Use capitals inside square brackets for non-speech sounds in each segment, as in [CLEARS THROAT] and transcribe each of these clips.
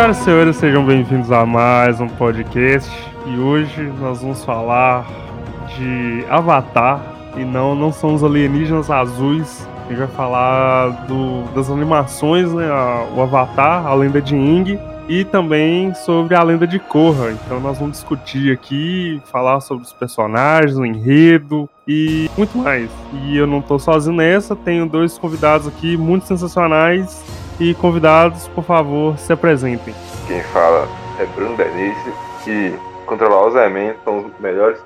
Senhoras e senhores, sejam bem-vindos a mais um podcast. E hoje nós vamos falar de Avatar. E não, não são os alienígenas azuis. A gente vai falar do, das animações, né? o Avatar, a lenda de Ing e também sobre a lenda de Korra. Então nós vamos discutir aqui, falar sobre os personagens, o enredo e muito mais. E eu não estou sozinho nessa, tenho dois convidados aqui muito sensacionais e convidados, por favor, se apresentem. Quem fala é Bruno Benício e controlar os elementos são os melhores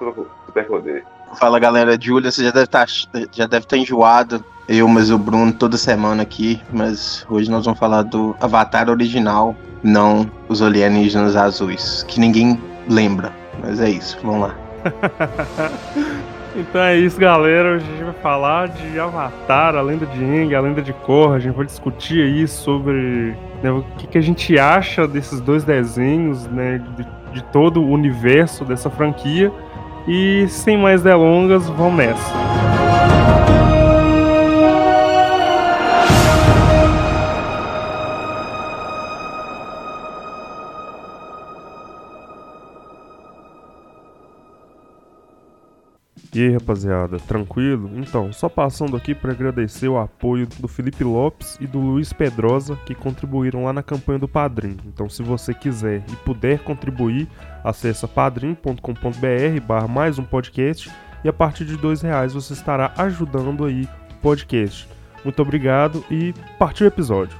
superpoderes. Fala galera, Júlia, você já deve estar tá, já deve estar tá enjoado. Eu, mas o Bruno toda semana aqui, mas hoje nós vamos falar do Avatar original, não os alienígenas azuis, que ninguém lembra. Mas é isso, vamos lá. [LAUGHS] então é isso, galera. Hoje a gente vai falar de Avatar, a lenda de Aang, a lenda de Korra. A gente vai discutir aí sobre né, o que, que, a gente acha desses dois desenhos, né, de, de todo o universo dessa franquia. E sem mais delongas, vamos nessa. E aí, rapaziada, tranquilo? Então, só passando aqui para agradecer o apoio do Felipe Lopes e do Luiz Pedrosa que contribuíram lá na campanha do Padrim. Então, se você quiser e puder contribuir, acessa padrim.com.br barra mais um podcast e a partir de dois reais você estará ajudando aí o podcast. Muito obrigado e partiu o episódio.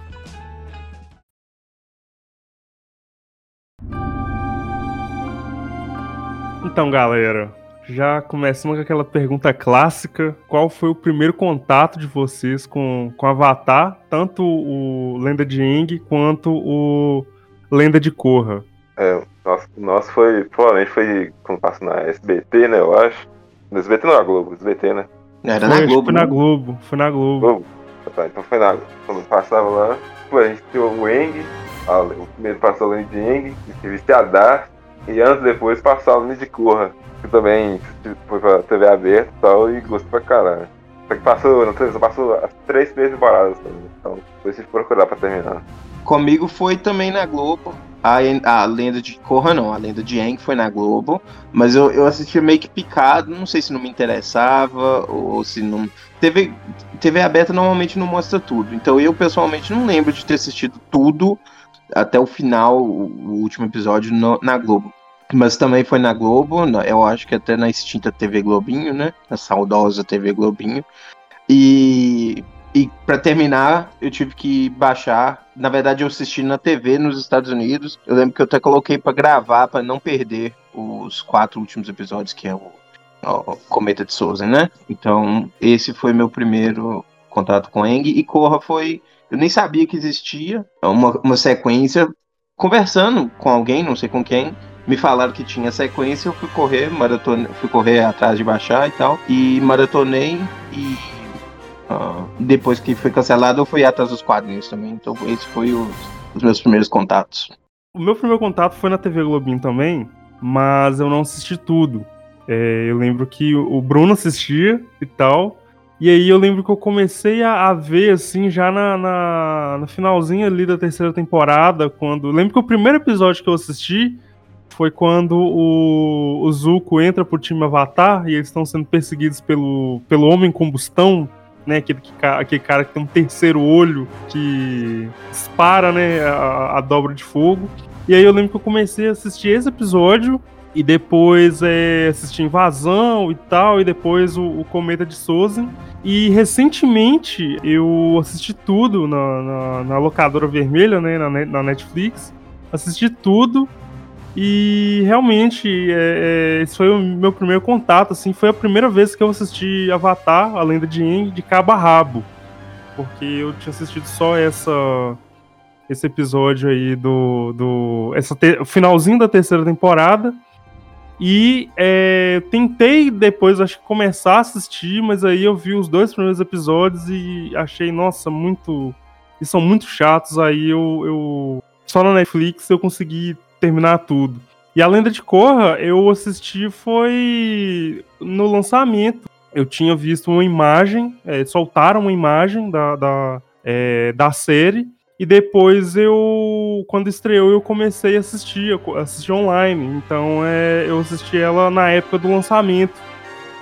Então, galera, já começando com aquela pergunta clássica: qual foi o primeiro contato de vocês com, com Avatar, tanto o Lenda de Ing quanto o Lenda de Korra? É, nosso, nosso foi, provavelmente foi quando passa na SBT, né, eu acho. No SBT não, é a Globo, SBT, né? Era foi, na Globo. Foi na né? Globo, foi na Globo. Globo. Tá, então foi na Quando passava lá, a gente tinha o Eng, o primeiro passou o Lenda de Eng, escrevi a Dar, e anos depois passava o Lenda de Korra que também foi pra TV aberta e tal, e gostou pra caralho. Só que passou, na televisão passou as três primeiras temporadas também. Então, tive que procurar pra terminar. Comigo foi também na Globo. A, a lenda de Korra não, a lenda de Aang foi na Globo, mas eu, eu assisti meio que picado, não sei se não me interessava ou se não. TV, TV aberta normalmente não mostra tudo, então eu pessoalmente não lembro de ter assistido tudo até o final, o, último episódio no, na Globo. Mas também foi na Globo, eu acho que até na extinta TV Globinho, né? A saudosa TV Globinho. E, e para terminar, eu tive que baixar. Na verdade, eu assisti na TV nos Estados Unidos. Eu lembro que eu até coloquei para gravar, para não perder os quatro últimos episódios, que é o, o Cometa de Souza, né? Então, esse foi meu primeiro contato com Eng. E Corra foi. Eu nem sabia que existia uma, uma sequência conversando com alguém, não sei com quem me falaram que tinha sequência, eu fui correr, maratone, fui correr atrás de baixar e tal, e maratonei e uh, depois que foi cancelado eu fui atrás dos quadrinhos também. Então esse foi os, os meus primeiros contatos. O meu primeiro contato foi na TV Globinho também, mas eu não assisti tudo. É, eu lembro que o Bruno assistia e tal. E aí eu lembro que eu comecei a, a ver, assim, já na, na, na, finalzinha ali da terceira temporada, quando... Lembro que o primeiro episódio que eu assisti foi quando o, o Zuko entra pro time Avatar e eles estão sendo perseguidos pelo, pelo Homem Combustão, né? Aquele, que, aquele cara que tem um terceiro olho que dispara, né? A, a, dobra de fogo. E aí eu lembro que eu comecei a assistir esse episódio e depois é, assisti Invasão e tal, e depois o, o Cometa de Sozen. E recentemente eu assisti tudo na, na, na locadora vermelha, né? Na, na Netflix. Assisti tudo e realmente, é, é, esse foi o meu primeiro contato, assim, foi a primeira vez que eu assisti Avatar, a Lenda de Aang, de cabo a rabo. Porque eu tinha assistido só essa esse episódio aí do, do essa te, finalzinho da terceira temporada. E é, tentei depois, acho que começar a assistir, mas aí eu vi os dois primeiros episódios e achei, nossa, muito. Eles são muito chatos. Aí eu, eu só na Netflix eu consegui terminar tudo. E a Lenda de Korra, eu assisti foi no lançamento. Eu tinha visto uma imagem, é, soltaram uma imagem da, da, é, da série, e depois eu, quando estreou, eu comecei a assistir, assistir online. Então é, eu assisti ela na época do lançamento.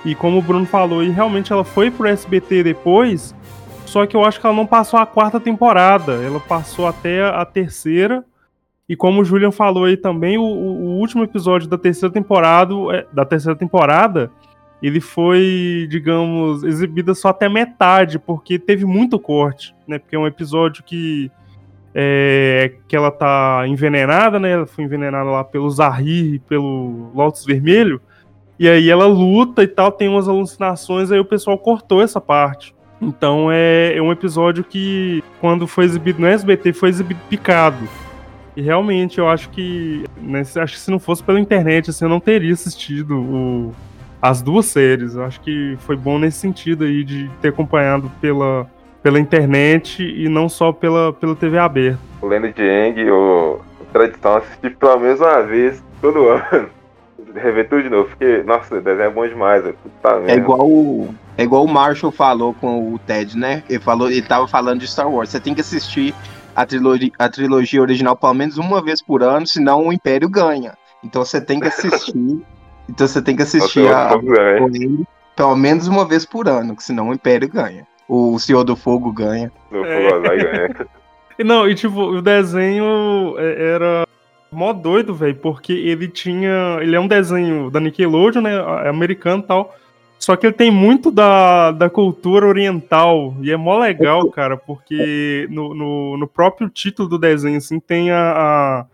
E como o Bruno falou, e realmente ela foi pro SBT depois, só que eu acho que ela não passou a quarta temporada, ela passou até a terceira. E como o Julian falou aí também, o, o último episódio da terceira temporada, é, da terceira temporada, ele foi, digamos, exibido só até metade, porque teve muito corte, né? Porque é um episódio que é, que ela tá envenenada, né? Ela foi envenenada lá pelo Zahir e pelo Lotus Vermelho. E aí ela luta e tal, tem umas alucinações, aí o pessoal cortou essa parte. Então é, é um episódio que, quando foi exibido no SBT, foi exibido picado. E realmente eu acho que. Né, acho que se não fosse pela internet, assim, eu não teria assistido o, as duas séries. Eu acho que foi bom nesse sentido aí de ter acompanhado pela, pela internet e não só pela, pela TV aberta. O Lendo Eng, o, o Tradição, assisti pela mesma vez todo ano. [LAUGHS] Rever tudo de novo, porque, nossa, o desenho é bom demais. Tá é igual o, é igual o Marshall falou com o Ted, né? Ele, falou, ele tava falando de Star Wars. Você tem que assistir a trilogia, a trilogia original pelo menos uma vez por ano, senão o Império ganha. Então você tem que assistir. [LAUGHS] então você tem que assistir a, a pelo menos uma vez por ano, que senão o Império ganha. O Senhor do Fogo ganha. O é. Fogo ganha. [LAUGHS] Não, e tipo, o desenho é, era mó doido, velho, porque ele tinha. Ele é um desenho da Nickelodeon, né? É americano e tal. Só que ele tem muito da, da cultura oriental. E é mó legal, cara, porque no, no, no próprio título do desenho, assim, tem a. a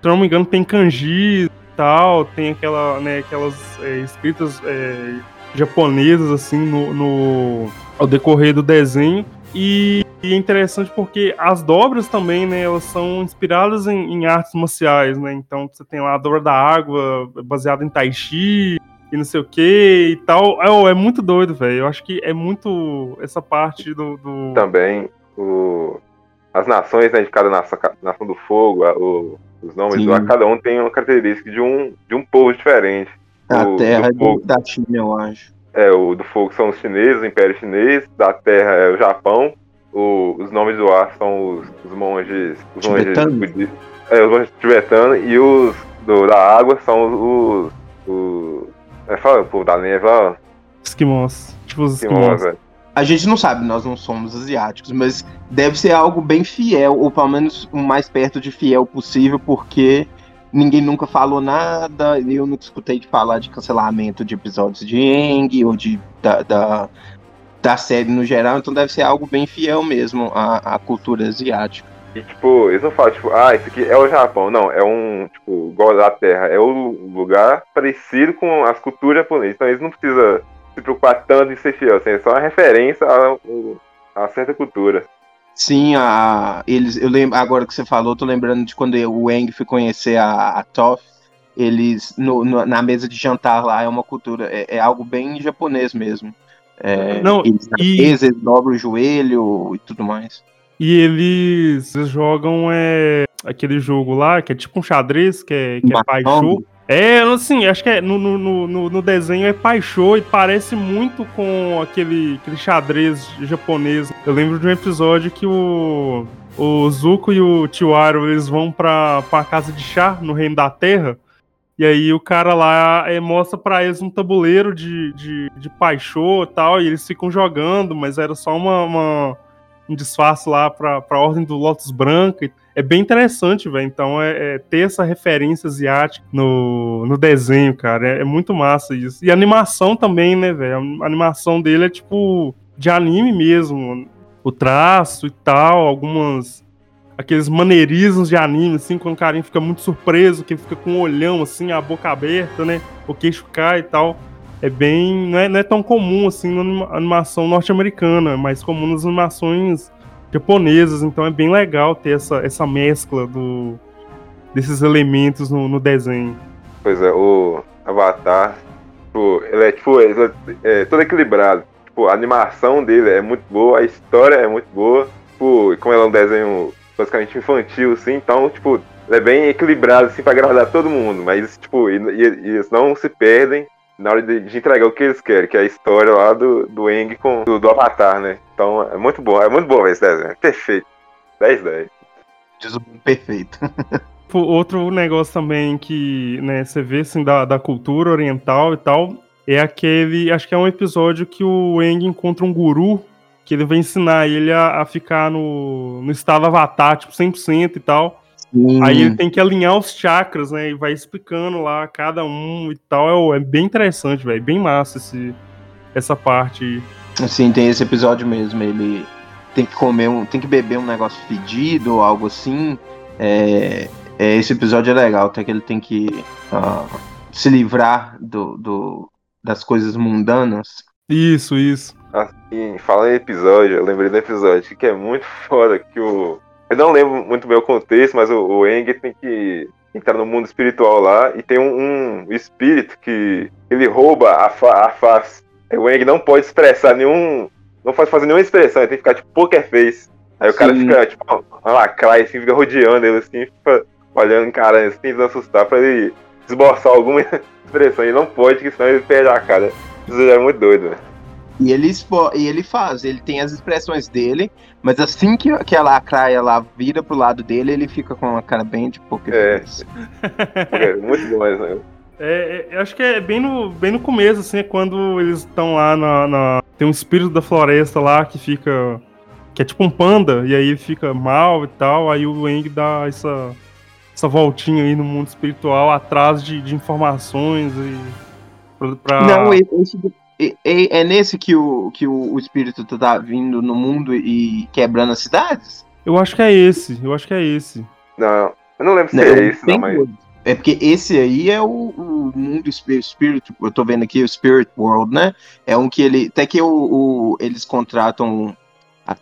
se não me engano, tem kanji e tal, tem aquela, né, aquelas é, escritas é, japonesas, assim, no, no, ao decorrer do desenho. E, e, é interessante porque as dobras também, né, elas são inspiradas em, em, artes marciais, né? Então você tem lá a dobra da água, baseada em Tai Chi, e não sei o que e tal. É, é muito doido, velho. Eu acho que é muito essa parte do. do... Também o, as nações né, de cada nação, nação do fogo, o, os nomes lá, cada um tem uma característica de um, de um povo diferente. A o, terra do fogo, da China, eu acho. É, o do fogo são os chineses, o Império Chinês, da terra é o Japão, o, os nomes do ar são os, os monges. Os tibetanos. monges budistas. É, os monges tibetanos e os do, da água são os, os é, fala o povo da neve lá. Esquimós. Tipo os esquimós. É. A gente não sabe, nós não somos asiáticos, mas deve ser algo bem fiel, ou pelo menos o mais perto de fiel possível, porque ninguém nunca falou nada, eu nunca escutei de falar de cancelamento de episódios de Eng ou de, da, da, da, série no geral, então deve ser algo bem fiel mesmo à, à cultura asiática. E, tipo, eles não falam, tipo, ah, isso aqui é o Japão. Não, é um, tipo, igual da Terra. É o lugar parecido com as culturas japonesas. Então eles não precisam se preocupar tanto em ser fiel. Assim, é só uma referência a, a certa cultura. Sim, a, eles, eu lembro, agora que você falou, tô lembrando de quando o Eng foi conhecer a, a Toph, eles, no, no, na mesa de jantar lá, é uma cultura, é, é algo bem japonês mesmo. É, não, eles, e... eles dobram o joelho e tudo mais. E eles jogam é, aquele jogo lá, que é tipo um xadrez, que é, que é. É, assim, acho que é, no, no, no, no desenho é Paixô e parece muito com aquele, aquele xadrez japonês. Eu lembro de um episódio que o, o Zuko e o Tiwaro, eles vão pra, pra casa de chá, no Reino da Terra, e aí o cara lá é, mostra pra eles um tabuleiro de, de, de e tal, e eles ficam jogando, mas era só uma, uma um disfarce lá pra, pra Ordem do Lotus Branca. É bem interessante, velho. Então, é, é, ter essa referência asiática no, no desenho, cara, é, é muito massa isso. E a animação também, né, velho? A animação dele é tipo de anime mesmo. O traço e tal, algumas. Aqueles maneirismos de anime, assim, quando o carinha fica muito surpreso, que fica com o olhão, assim, a boca aberta, né? O queixo cai e tal é bem. Não é, não é tão comum assim na animação norte-americana, mas comum nas animações japonesas, então é bem legal ter essa, essa mescla do, desses elementos no, no desenho. Pois é, o Avatar, tipo, ele é tipo, ele é, é todo equilibrado. Tipo, a animação dele é muito boa, a história é muito boa, tipo, como ele é um desenho basicamente infantil, assim, então, tipo, é bem equilibrado, assim, pra agradar todo mundo, mas, tipo, e, e eles não se perdem na hora de, de, entregar o que eles querem, que é a história lá do, do Eng com do, do Avatar, né? Então é muito bom, é muito bom esse desenho. Perfeito. 10 10. perfeito. [LAUGHS] Outro negócio também que né, você vê assim, da, da cultura oriental e tal é aquele. Acho que é um episódio que o Eng encontra um guru que ele vai ensinar ele a, a ficar no, no estado avatar, tipo, 100% e tal. Sim. Aí ele tem que alinhar os chakras, né? E vai explicando lá cada um e tal. É, é bem interessante, velho. Bem massa esse, essa parte. Sim, tem esse episódio mesmo. Ele tem que comer um, tem que beber um negócio fedido ou algo assim. É, é, esse episódio é legal, até que ele tem que uh, se livrar do, do, das coisas mundanas. Isso, isso. Assim, fala em episódio, eu lembrei do episódio que é muito [LAUGHS] foda que o eu não lembro muito bem o contexto, mas o, o Eng tem que entrar no mundo espiritual lá e tem um, um espírito que ele rouba a, fa a face. O Eng não pode expressar nenhum. Não pode fazer nenhuma expressão, ele tem que ficar tipo poker face. Aí o cara fica, tipo, uma lacraia, assim, fica rodeando ele assim, fica olhando o cara assim, tentando assustar pra ele esboçar alguma [LAUGHS] expressão. Ele não pode, porque senão ele perde a cara. Isso é muito doido, velho. E ele, e ele faz, ele tem as expressões dele, mas assim que, que a lacraia lá vira pro lado dele, ele fica com uma cara bem de poker é. é. [LAUGHS] muito bom né? É, é, acho que é bem no, bem no começo, assim, é quando eles estão lá na, na, Tem um espírito da floresta lá que fica. Que é tipo um panda, e aí fica mal e tal, aí o Eng dá essa, essa voltinha aí no mundo espiritual atrás de, de informações e. Pra, pra... Não, esse, é, é, nesse que o, que o, o espírito tá vindo no mundo e quebrando as cidades? Eu acho que é esse, eu acho que é esse. Não, eu não lembro se não, é esse, não, mas. É porque esse aí é o, o mundo espírito, eu tô vendo aqui o Spirit World, né? É um que ele. Até que o, o eles contratam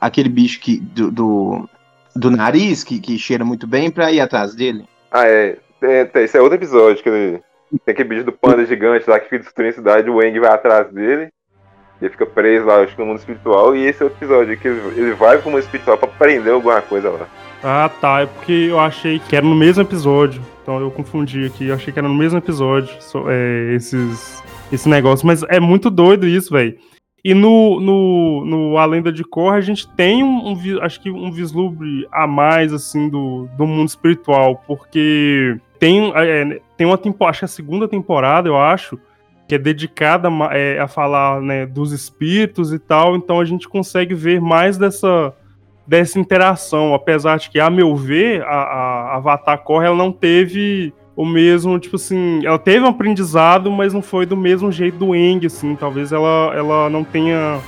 aquele bicho que, do, do, do, nariz, que, que cheira muito bem, pra ir atrás dele. Ah, é. é esse é outro episódio que ele tem aquele bicho do panda gigante lá que fica destruindo a cidade, o Wang vai atrás dele. Ele fica preso lá, acho que no mundo espiritual. E esse é o episódio que ele vai pro mundo espiritual pra aprender alguma coisa lá. Ah, tá. É porque eu achei que era no mesmo episódio. Então eu confundi aqui. Eu achei que era no mesmo episódio é, esses, esse negócio. Mas é muito doido isso, velho. E no, no, no A Lenda de Korra a gente tem um, um, acho que um vislumbre a mais, assim, do, do mundo espiritual. Porque tem, é, tem uma temporada, acho que a segunda temporada, eu acho, que é dedicada é, a falar né, dos espíritos e tal, então a gente consegue ver mais dessa, dessa interação, apesar de que, a meu ver, a, a Avatar Corre, ela não teve o mesmo, tipo assim, ela teve um aprendizado, mas não foi do mesmo jeito do Eng, assim, talvez ela, ela não tenha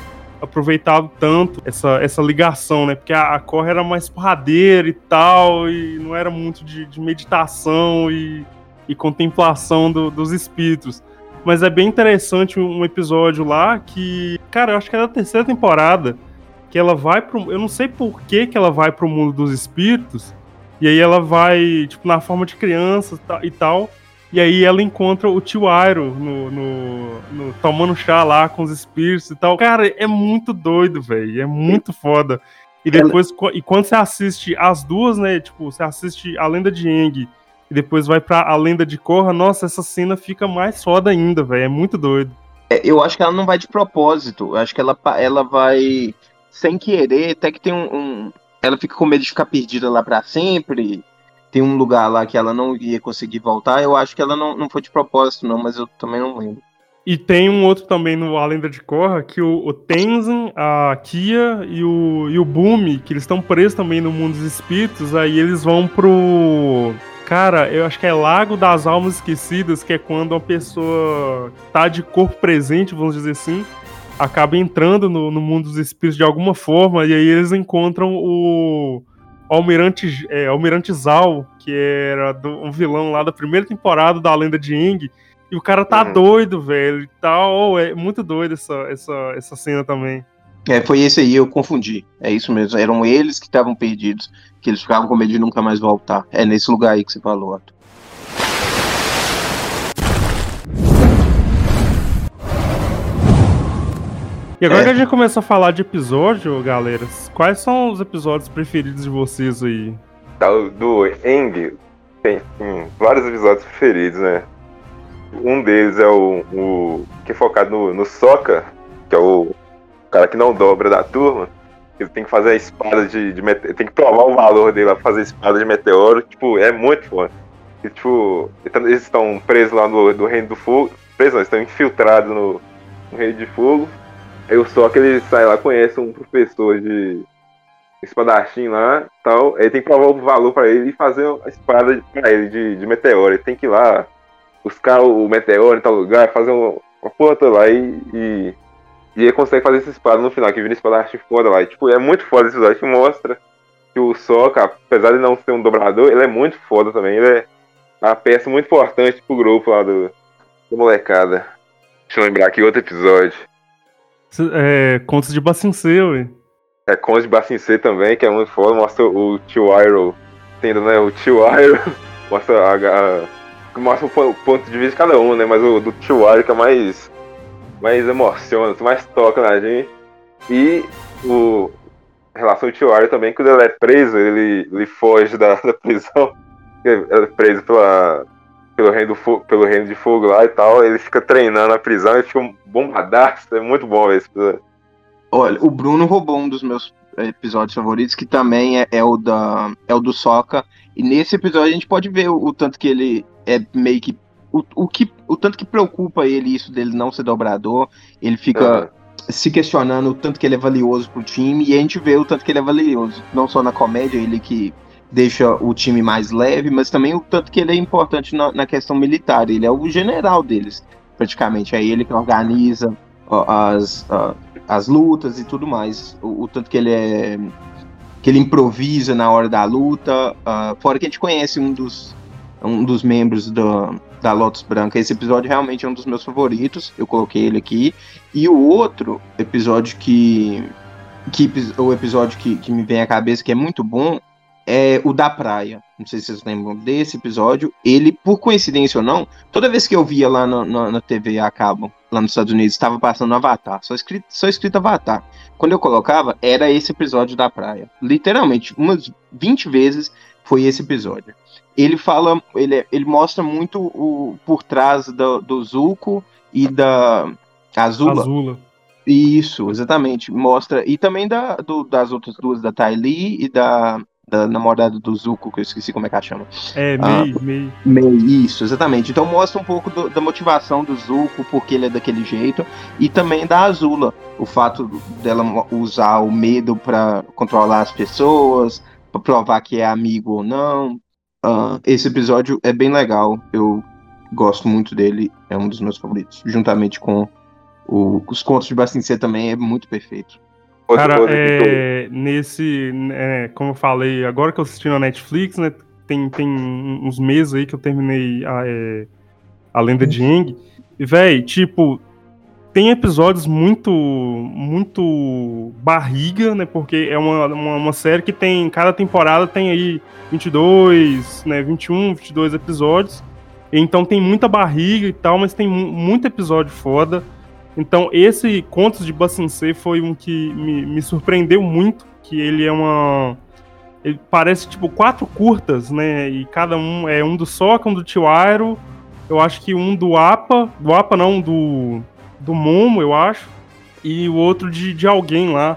aproveitado tanto essa, essa ligação, né? Porque a, a Korra era mais porradeira e tal, e não era muito de, de meditação e, e contemplação do, dos espíritos. Mas é bem interessante um episódio lá que, cara, eu acho que é da terceira temporada, que ela vai pro. Eu não sei por que, que ela vai pro mundo dos espíritos, e aí ela vai, tipo, na forma de criança e tal. E aí ela encontra o tio Airo no, no, no, tomando chá lá com os espíritos e tal. Cara, é muito doido, velho. É muito foda. E depois, ela... e quando você assiste as duas, né? Tipo, você assiste a lenda de Eng e depois vai pra a lenda de Korra, nossa, essa cena fica mais foda ainda, velho. É muito doido. É, eu acho que ela não vai de propósito. Eu acho que ela, ela vai sem querer, até que tem um, um. Ela fica com medo de ficar perdida lá para sempre tem um lugar lá que ela não ia conseguir voltar. Eu acho que ela não, não foi de propósito, não, mas eu também não lembro. E tem um outro também no A Lenda de Korra, que o, o Tenzin, a Kia e o, e o Bumi, que eles estão presos também no mundo dos espíritos, aí eles vão pro. Cara, eu acho que é Lago das Almas Esquecidas, que é quando uma pessoa tá de corpo presente, vamos dizer assim, acaba entrando no, no mundo dos espíritos de alguma forma, e aí eles encontram o Almirante, é, Almirante Zal, que era do, um vilão lá da primeira temporada da Lenda de Ing, e o cara tá uhum. doido, velho, e tal. É muito doido essa, essa, essa cena também. É, foi esse aí, eu confundi. É isso mesmo. Eram eles que estavam perdidos, que eles ficavam com medo de nunca mais voltar. É nesse lugar aí que você falou, Arthur. E agora é. que a gente começou a falar de episódio, galera, quais são os episódios preferidos de vocês aí? Do Eng, tem, tem vários episódios preferidos, né? Um deles é o, o que é focado no, no Soca, que é o cara que não dobra da turma. ele tem que fazer a espada de, de meteoro, tem que provar o valor dele a fazer a espada de meteoro, tipo, é muito foda. E, tipo, eles estão presos lá no, no Reino do Fogo, presos não, estão infiltrados no, no Reino de Fogo, aí o que ele sai lá, conhece um professor de espadachim lá tal, aí tem que provar o valor pra ele e fazer a espada pra ele de, de meteoro, ele tem que ir lá buscar o meteoro em tal lugar, fazer uma, uma porra lá e, e e ele consegue fazer essa espada no final, que vira espada arte foda lá. E, tipo, é muito foda esse episódio que mostra que o Sokka, apesar de não ser um dobrador, ele é muito foda também. Ele é uma peça muito importante pro grupo lá do, do molecada. Deixa eu lembrar aqui outro episódio. É, Contos de Bacincê, ué. É, Contos de Bacincê também, que é muito foda. Mostra o Tio Iroh tendo, né, o Tio Iroh. [LAUGHS] mostra a, a, mostra o ponto de vista de cada um, né, mas o do Tio Iroh que é mais mais emociona, mais toca na gente. E o em relação ao Tio também, quando ele é preso, ele, ele foge da, [LAUGHS] da prisão. Ele é preso pela, pelo, reino do fogo, pelo reino de fogo lá e tal. Ele fica treinando na prisão e fica um bombadaço. É muito bom esse episódio. Olha, o Bruno roubou um dos meus episódios favoritos, que também é, é o da é o do Soca. E nesse episódio a gente pode ver o, o tanto que ele é meio que o, o, que, o tanto que preocupa ele isso dele não ser dobrador, ele fica se questionando o tanto que ele é valioso pro time, e a gente vê o tanto que ele é valioso, não só na comédia, ele que deixa o time mais leve, mas também o tanto que ele é importante na, na questão militar, ele é o general deles, praticamente, é ele que organiza as, as lutas e tudo mais, o, o, tanto que ele é que ele improvisa na hora da luta, uh, fora que a gente conhece um dos um dos membros do, da Lotus Branca. Esse episódio realmente é um dos meus favoritos. Eu coloquei ele aqui. E o outro episódio que. que o episódio que, que me vem à cabeça, que é muito bom, é o da praia. Não sei se vocês lembram desse episódio. Ele, por coincidência ou não, toda vez que eu via lá no, no, na TV a cabo, lá nos Estados Unidos, estava passando Avatar, só escrito, só escrito Avatar. Quando eu colocava, era esse episódio da praia. Literalmente, umas 20 vezes foi esse episódio ele fala, ele, ele mostra muito o por trás do, do Zuko e da Azula. Azula. Isso, exatamente. Mostra. E também da, do, das outras duas, da Ty Lee e da, da namorada do Zuko, que eu esqueci como é que ela chama. É, Mei, ah, Mei. Mei, isso, exatamente. Então mostra um pouco do, da motivação do Zuko, porque ele é daquele jeito, e também da Azula, o fato dela usar o medo para controlar as pessoas, para provar que é amigo ou não, Uh, esse episódio é bem legal, eu gosto muito dele, é um dos meus favoritos, juntamente com o, os contos de Bastincê também é muito perfeito. Cara, é, nesse, é, como eu falei, agora que eu assisti na Netflix, né, tem, tem uns meses aí que eu terminei a, é, a Lenda de Eng, e, véi, tipo, tem episódios muito muito barriga, né? Porque é uma, uma, uma, série que tem. Cada temporada tem aí 22, né? 21, 22 episódios. Então tem muita barriga e tal, mas tem muito episódio foda. Então esse Contos de Bacincê foi um que me, me surpreendeu muito. Que ele é uma. Ele parece tipo quatro curtas, né? E cada um é um do Soca, um do Tio Airo. Eu acho que um do APA. Do APA não, do do Momo, eu acho, e o outro de, de alguém lá,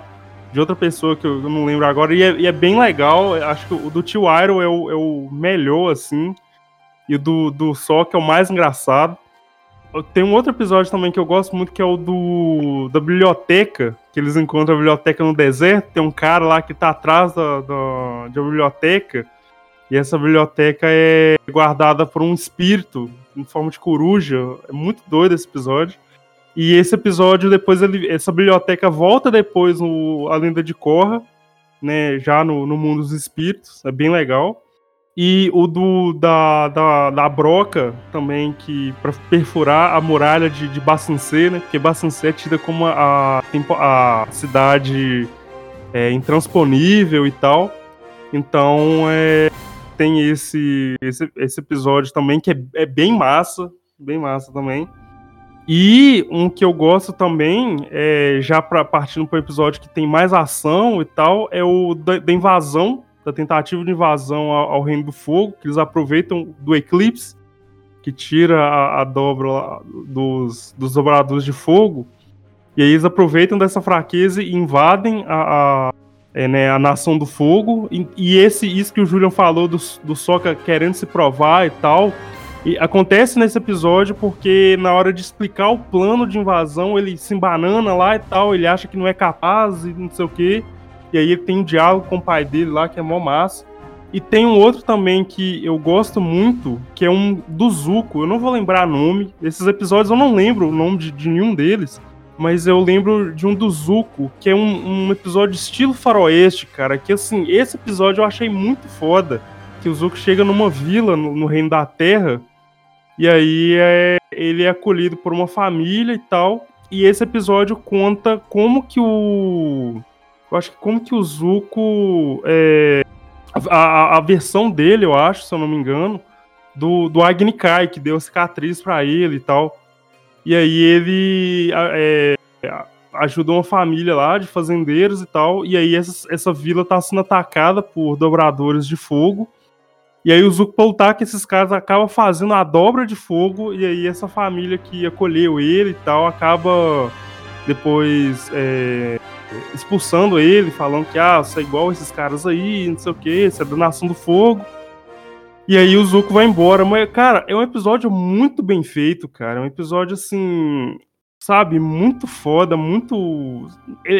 de outra pessoa que eu, não lembro agora, e é, e é, bem legal, acho que o do Tio é o, é o melhor, assim, e o do, do Sok é o mais engraçado. Tem um outro episódio também que eu gosto muito, que é o do da biblioteca, que eles encontram a biblioteca no deserto, tem um cara lá que tá atrás da, da, biblioteca, e essa biblioteca é guardada por um espírito em forma de coruja. É muito doido esse episódio. E esse episódio, depois, ele, essa biblioteca volta depois no A Lenda de Korra, né? Já no, no mundo dos espíritos. É bem legal. E o do da, da, da Broca também, que para perfurar a muralha de, de Bacincê, né? Porque Bacincê é tida como a, a cidade é, intransponível e tal. Então é, tem esse, esse, esse episódio também que é, é bem massa, bem massa também. E um que eu gosto também, é, já para partindo para o episódio que tem mais ação e tal, é o da, da invasão, da tentativa de invasão ao, ao, Reino do Fogo, que eles aproveitam do eclipse, que tira a, a dobra dos, dos dobradores de fogo, e aí eles aproveitam dessa fraqueza e invadem a, a, é, né, a Nação do Fogo. E, e, esse, isso que o Julian falou do, do Soca querendo se provar e tal. E acontece nesse episódio porque na hora de explicar o plano de invasão, ele se embanana lá e tal, ele acha que não é capaz e não sei o quê. E aí ele tem um diálogo com o pai dele lá, que é mó massa. E tem um outro também que eu gosto muito, que é um do Zuko. Eu não vou lembrar nome. Esses episódios eu não lembro o nome de, de nenhum deles mas eu lembro de um do Zuko, que é um, um, episódio estilo faroeste, cara, que assim, esse episódio eu achei muito foda, que o Zuko chega numa vila no, no Reino da Terra, e aí é, ele é acolhido por uma família e tal, e esse episódio conta como que o... Eu acho que como que o Zuko... É, a, a, versão dele, eu acho, se eu não me engano, do, do Agni Kai, que deu cicatriz para ele e tal. E aí ele é, ajudou uma família lá de fazendeiros e tal. E aí essa, essa vila tá sendo atacada por dobradores de fogo. E aí o Zuko pra lutar que esses caras acabam fazendo a dobra de fogo. E aí essa família que acolheu ele e tal acaba depois é, expulsando ele, falando que ah, você é igual esses caras aí, não sei o que, você é da nação do fogo. E aí o Zuko vai embora. Mas, cara, é um episódio muito bem feito, cara. É um episódio, assim, sabe, muito foda, muito.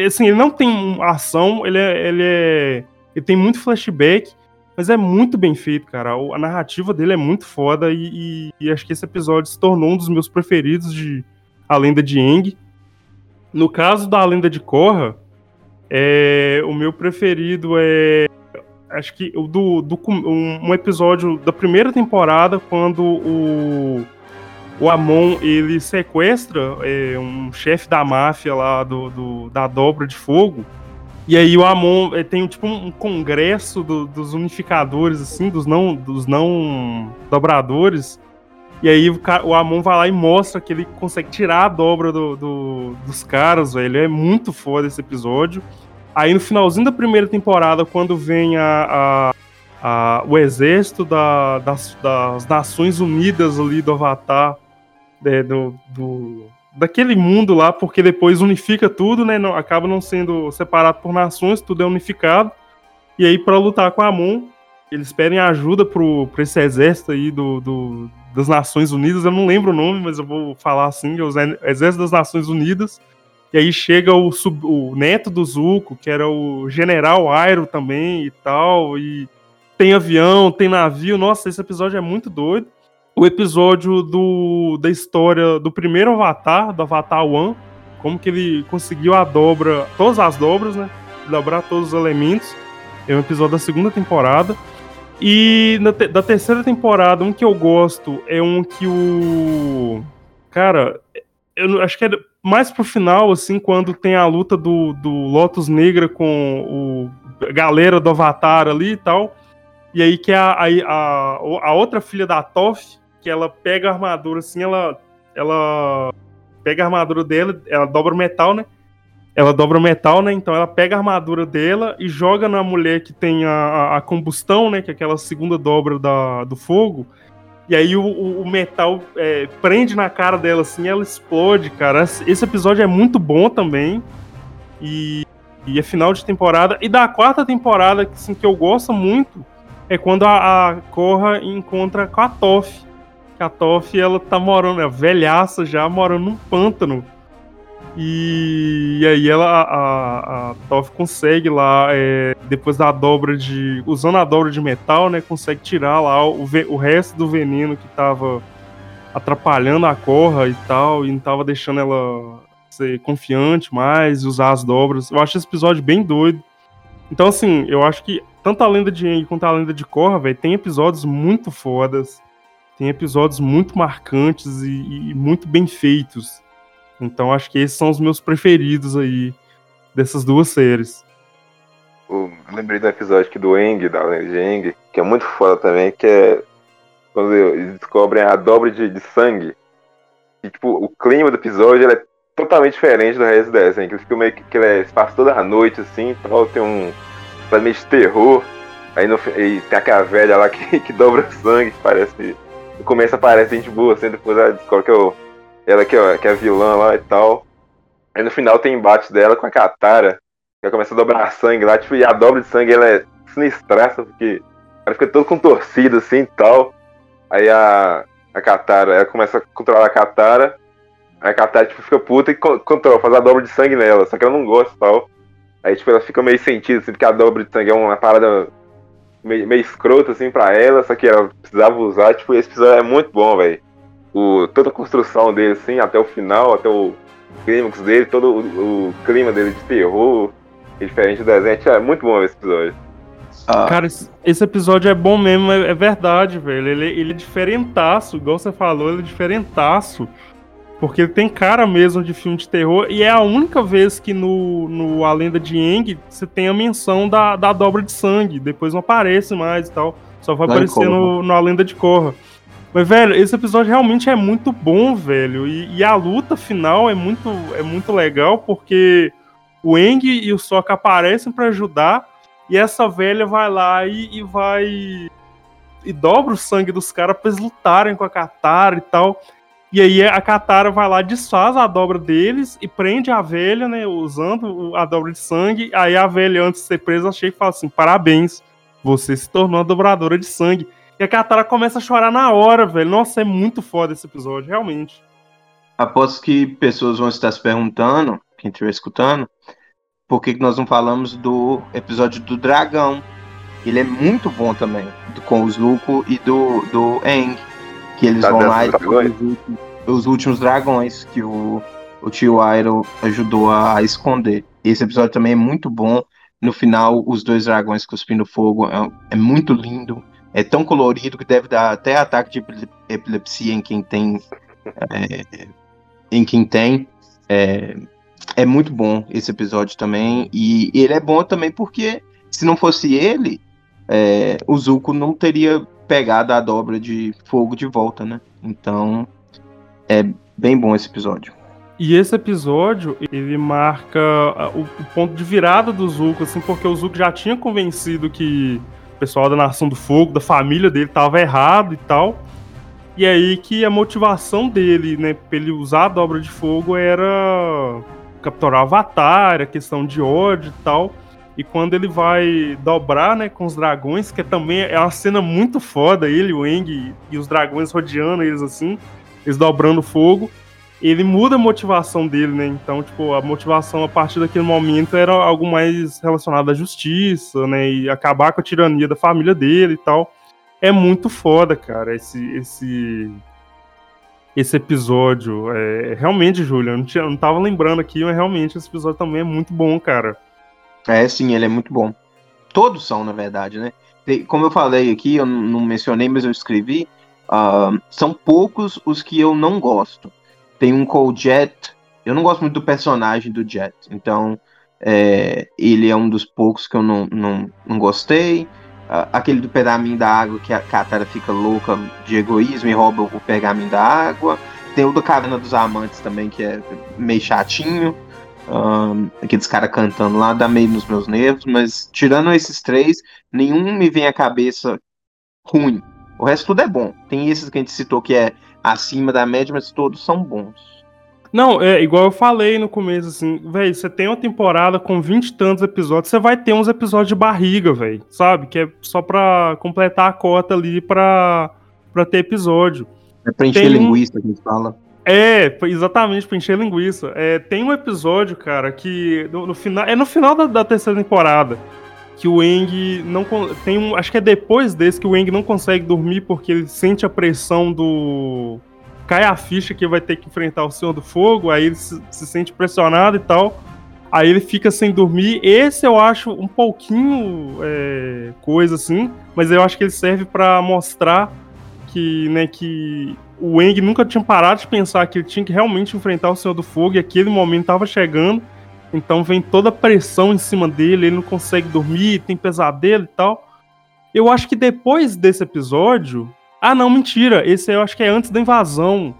Assim, ele não tem ação, ele é. Ele, é... ele tem muito flashback, mas é muito bem feito, cara. A narrativa dele é muito foda e, e, e acho que esse episódio se tornou um dos meus preferidos de A Lenda de Eng. No caso da Lenda de Korra, é... o meu preferido é acho que do, do um, um, episódio da primeira temporada quando o o Amon ele sequestra é, um chefe da máfia lá do, do, da dobra de fogo. E aí o Amon é, tem tipo um congresso do, dos unificadores assim dos não dos não dobradores e aí o, o Amon vai lá e mostra que ele consegue tirar a dobra do, do dos caras velho é muito foda esse episódio Aí no finalzinho da primeira temporada, quando vem a, a, a o exército da, das, das, Nações Unidas ali do Avatar, é, do, do, daquele mundo lá, porque depois unifica tudo, né? Não, acaba não sendo separado por nações, tudo é unificado. E aí, para lutar com a Amon, eles pedem ajuda pro, pra esse exército aí do, do, das Nações Unidas. Eu não lembro o nome, mas eu vou falar assim: é o Exército das Nações Unidas e aí chega o, sub, o neto do Zuko, que era o General Airo também e tal. E tem avião, tem navio. Nossa, esse episódio é muito doido. O episódio do, da história do primeiro Avatar, do Avatar One, como que ele conseguiu a dobra, todas as dobras, né? Dobrar todos os elementos. É um episódio da segunda temporada. E te, da terceira temporada, um que eu gosto é um que o. Cara, eu acho que é mais pro final, assim, quando tem a luta do, do Lotus Negra com o galera do Avatar ali e tal. E aí que a, a, a, a outra filha da Toph, que ela pega a armadura assim, ela, ela pega a armadura dela, ela dobra o metal, né? Ela dobra o metal, né? Então ela pega a armadura dela e joga na mulher que tem a, a combustão, né? Que é aquela segunda dobra da, do fogo. E aí o, o metal é, prende na cara dela assim, ela explode, cara. Esse episódio é muito bom também. E, e é final de temporada. E da quarta temporada, assim, que eu gosto muito, é quando a, a Korra encontra com a Toff. Que a Toff, ela tá morando, é velhaça já, morando num pântano. E, e aí ela, a, a Toph consegue lá, é, depois da dobra de. Usando a dobra de metal, né? Consegue tirar lá o, o resto do veneno que tava atrapalhando a Corra e tal, e não tava deixando ela ser confiante mais, usar as dobras. Eu acho esse episódio bem doido. Então, assim, eu acho que tanto a lenda de Aang quanto a lenda de Korra, velho, tem episódios muito fodas. Tem episódios muito marcantes e, e muito bem feitos. Então acho que esses são os meus preferidos aí dessas duas séries. Eu lembrei do episódio aqui do Eng, da Eng, que é muito foda também, que é quando eles descobrem a dobra de, de sangue. E tipo, o clima do episódio é totalmente diferente do resto dessa, assim, que eles ficam meio que, que ele se passa toda a noite assim, tal, tem um meio de terror. Aí no, e tem aquela velha lá que, [LAUGHS] que dobra sangue, que parece. No começo aparece gente boa, assim, depois ela descobre que é o ela que, ó, que é a vilã lá e tal. Aí no final tem embate dela com a Katara. ela começa a dobrar sangue lá, tipo, e a dobra de sangue ela é sinistraça, porque ela fica todo contorcida assim e tal. Aí a, a Katara, ela começa a controlar a Katara, aí a Katara tipo, fica puta e controla, faz a dobra de sangue nela, só que ela não gosta e tal. Aí tipo, ela fica meio sentida, assim, porque a dobra de sangue é uma parada meio, meio escrota assim pra ela, só que ela precisava usar, tipo, esse episódio é muito bom, velho. Toda a construção dele, assim, até o final, até o clímax dele, todo o, o clima dele de terror, diferente do desenho, é muito bom esse episódio. Ah. Cara, esse, episódio é bom mesmo, é, é verdade, velho. Ele, ele é diferentaço, igual você falou, ele é diferentaço. Porque ele tem cara mesmo de filme de terror. E é a única vez que no, no A Lenda de Eng você tem a menção da, da dobra de sangue. Depois não aparece mais e tal. Só vai Lá aparecer no, no A Lenda de Korra. Mas, velho, esse episódio realmente é muito bom, velho. E, e, a luta final é muito, é muito legal, porque o Eng e o Sokka aparecem para ajudar. E essa velha vai lá e, e vai. E dobra o sangue dos caras pra eles lutarem com a Katara e tal. E aí a Katara vai lá, desfaz a dobra deles e prende a velha, né? Usando a dobra de sangue. Aí a velha, antes de ser presa, chega e fala assim: parabéns, você se tornou a dobradora de sangue. E a Katara começa a chorar na hora, velho. Nossa, é muito foda esse episódio, realmente. Aposto que pessoas vão estar se perguntando, quem estiver escutando, por que nós não falamos do episódio do dragão. Ele é muito bom também, com o Zuko e do, do Eng que eles tá vão lá e os últimos, os últimos dragões que o, o tio Iroh ajudou a, a, esconder. Esse episódio também é muito bom. No final, os dois dragões cuspindo fogo é, é muito lindo. É tão colorido que deve dar até ataque de epilepsia em quem tem. É, em quem tem. É, é muito bom esse episódio também. E ele é bom também porque se não fosse ele, é, o Zuko não teria pegada a dobra de fogo de volta, né? Então é bem bom esse episódio. E esse episódio, ele marca o, o, ponto de virada do Zuko, assim, porque o Zuko já tinha convencido que pessoal da Nação do Fogo, da família dele, tava errado e tal. E aí que a motivação dele, né, pra ele usar a dobra de fogo era capturar o Avatar, a questão de ódio e tal. E quando ele vai dobrar, né, com os dragões, que também é uma cena muito foda, ele, o Eng e os dragões rodeando eles assim, eles dobrando fogo, ele muda a motivação dele, né? Então, tipo, a motivação a partir daquele momento era algo mais relacionado à justiça, né? E acabar com a tirania da família dele e tal. É muito foda, cara, esse esse esse episódio. É, realmente, Júlio, eu não, não tava lembrando aqui, mas realmente esse episódio também é muito bom, cara. É, sim, ele é muito bom. Todos são, na verdade, né? Como eu falei aqui, eu não mencionei, mas eu escrevi. Uh, são poucos os que eu não gosto. Tem um com o Jet. Eu não gosto muito do personagem do Jet. Então, é, ele é um dos poucos que eu não, não, não gostei. Aquele do pergaminho da água, que a Katara fica louca de egoísmo e rouba o pergaminho da água. Tem o do Caverna dos Amantes também, que é meio chatinho. Um, aqueles caras cantando lá dá meio nos meus nervos, mas tirando esses três, nenhum me vem à cabeça ruim. O resto tudo é bom. Tem esses que a gente citou que é acima da média, mas todos são bons. Não, é igual eu falei no começo, assim, velho, você tem uma temporada com 20 e tantos episódios, você vai ter uns episódios de barriga, velho, sabe? Que é só pra completar a cota ali pra, pra ter episódio. É pra encher tem... linguiça que a gente fala. É, exatamente, pra encher linguiça. É, tem um episódio, cara, que no, no final. É no final da, da, terceira temporada. Que o Eng não. Tem um. Acho que é depois desse que o Eng não consegue dormir porque ele sente a pressão do. Cai a ficha que vai ter que enfrentar o Senhor do Fogo, aí ele se, se sente pressionado e tal. Aí ele fica sem dormir. Esse eu acho um pouquinho é, coisa assim, mas eu acho que ele serve para mostrar que, né, que o Eng nunca tinha parado de pensar que ele tinha que realmente enfrentar o Senhor do Fogo e aquele momento estava chegando. Então vem toda a pressão em cima dele, ele não consegue dormir, tem pesadelo e tal. Eu acho que depois desse episódio. Ah, não, mentira. Esse eu acho que é antes da invasão.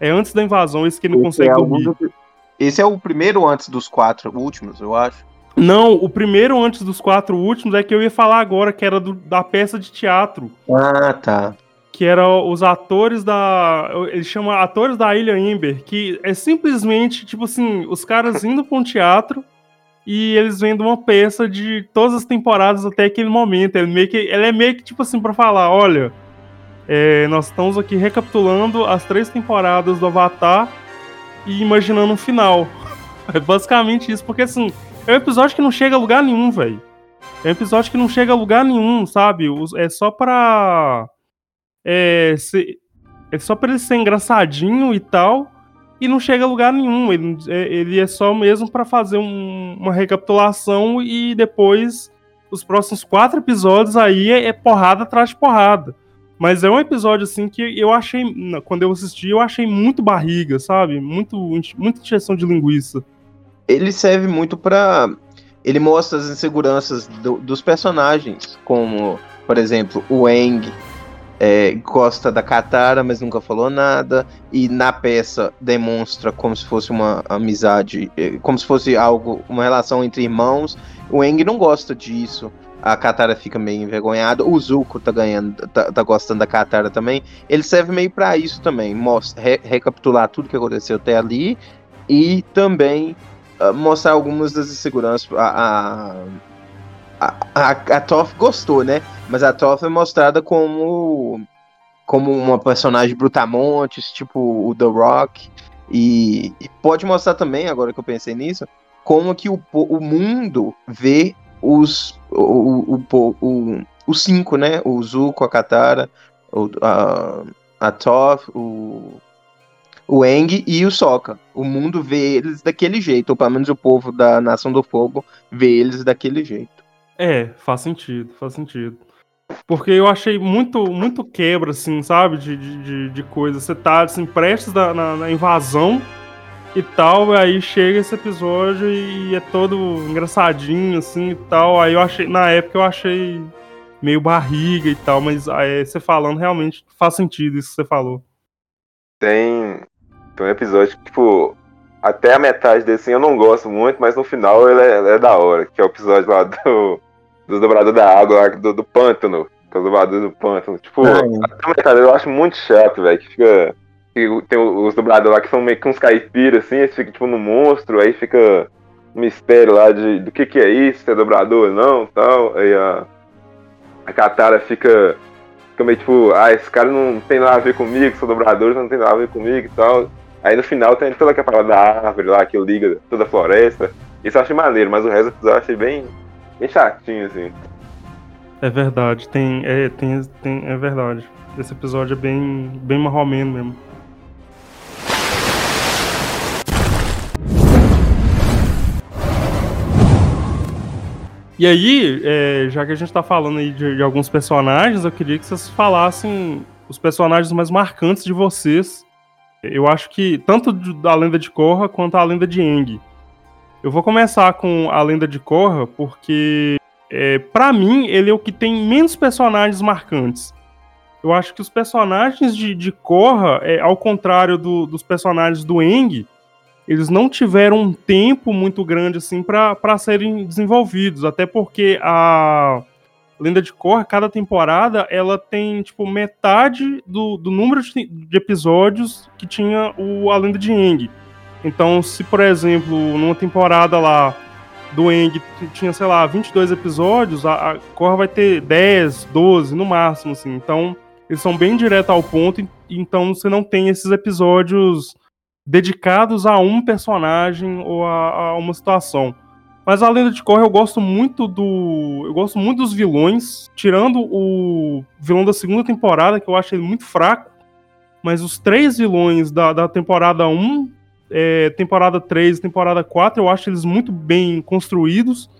É antes da invasão, esse que ele não esse consegue é dormir. Esse é o primeiro antes dos quatro últimos, eu acho. Não, o primeiro antes dos quatro últimos é que eu ia falar agora, que era do, da peça de teatro. Ah, tá que eram os atores da. Ele chama atores da Ilha Ember, que é simplesmente, tipo assim, os caras indo pra um teatro e eles vendo uma peça de todas as temporadas até aquele momento. Ele, meio que, ele é meio que tipo assim para falar, olha, é, nós estamos aqui recapitulando as três temporadas do Avatar e imaginando um final. [LAUGHS] É basicamente isso, porque assim, é um episódio que não chega a lugar nenhum, velho. É um episódio que não chega a lugar nenhum, sabe? É só pra. É, ser, é só pra ele ser engraçadinho e tal e não chega a lugar nenhum. Ele, é, ele é só mesmo para fazer um, uma recapitulação e depois os próximos quatro episódios aí é, é, porrada atrás de porrada. Mas é um episódio assim que eu achei, quando eu assisti, eu achei muito barriga, sabe? Muito, muita injeção de linguiça. Ele serve muito para ele mostra as inseguranças do, dos personagens, como, por exemplo, o Eng, é, gosta da Katara, mas nunca falou nada, e na peça demonstra como se fosse uma amizade, é, como se fosse algo, uma relação entre irmãos. O Eng não gosta disso. A Katara fica meio envergonhada. O Zuko tá ganhando, tá, tá gostando da Katara também. Ele serve meio para isso também, mostra, re, recapitular tudo que aconteceu até ali e também uh, mostrar algumas das inseguranças. A, a, a, a, a Toph gostou, né? Mas a Toph é mostrada como como uma personagem brutamontes, tipo o The Rock. E, e, pode mostrar também, agora que eu pensei nisso, como que o, o mundo vê os o, o, o, os cinco, né? O Zuko, a Katara, o, a, a Toph, o, o Eng e o Sokka. O mundo vê eles daquele jeito, ou pelo menos o povo da Nação do Fogo vê eles daquele jeito. É, faz sentido, faz sentido. Porque eu achei muito muito quebra, assim, sabe? De, de, de coisa. Você tá assim, prestes na, na, na, invasão e tal, e aí chega esse episódio e é todo engraçadinho, assim e tal. Aí eu achei, na época eu achei meio barriga e tal, mas aí, você falando realmente faz sentido isso que você falou. Tem, tem um episódio que, tipo, até a metade desse eu não gosto muito, mas no final ele é, ele é da hora, que é o episódio lá do do dobrador da água, do, do pântano. Que é o dobrador do pântano. Tipo, cara, eu acho muito chato, velho. Que fica. Que tem os dobradores lá que são meio que uns caipiras, assim, eles ficam tipo no monstro, aí fica um mistério lá de do que que é isso, se é dobrador ou não tal. Aí a. A Katara fica. Fica meio tipo, ah, esse cara não tem nada a ver comigo, sou dobrador, não tem nada a ver comigo e tal. Aí no final tem toda aquela parada da árvore lá que liga toda a floresta. Isso eu achei maneiro, mas o resto eu achei bem, bem chatinho, assim. É verdade, tem, é, tem, tem, é verdade. Esse episódio é bem, bem marromeno mesmo. E aí, é, já que a gente tá falando aí de, de, alguns personagens, eu queria que vocês falassem os personagens mais marcantes de vocês. Eu acho que tanto da lenda de Korra quanto a lenda de Eng. Eu vou começar com a lenda de Korra, porque é, para mim ele é o que tem menos personagens marcantes. Eu acho que os personagens de, de Korra, é, ao contrário do, dos personagens do Eng, eles não tiveram um tempo muito grande assim para serem desenvolvidos, até porque a Lenda de Korra, cada temporada, ela tem tipo metade do, do número de, de episódios que tinha o a Lenda de Eng. Então, se por exemplo, numa temporada lá do Eng tinha, sei lá, 22 episódios, a, a Korra vai ter 10, 12 no máximo, assim. Então, eles são bem direto ao ponto, então você não tem esses episódios dedicados a um personagem ou a, a uma situação. Mas a Lenda de Korra eu gosto muito do. Eu gosto muito dos vilões, tirando o vilão da segunda temporada, que eu acho ele muito fraco. Mas os três vilões da, da temporada 1 é, temporada 3 e temporada 4, eu acho eles muito bem construídos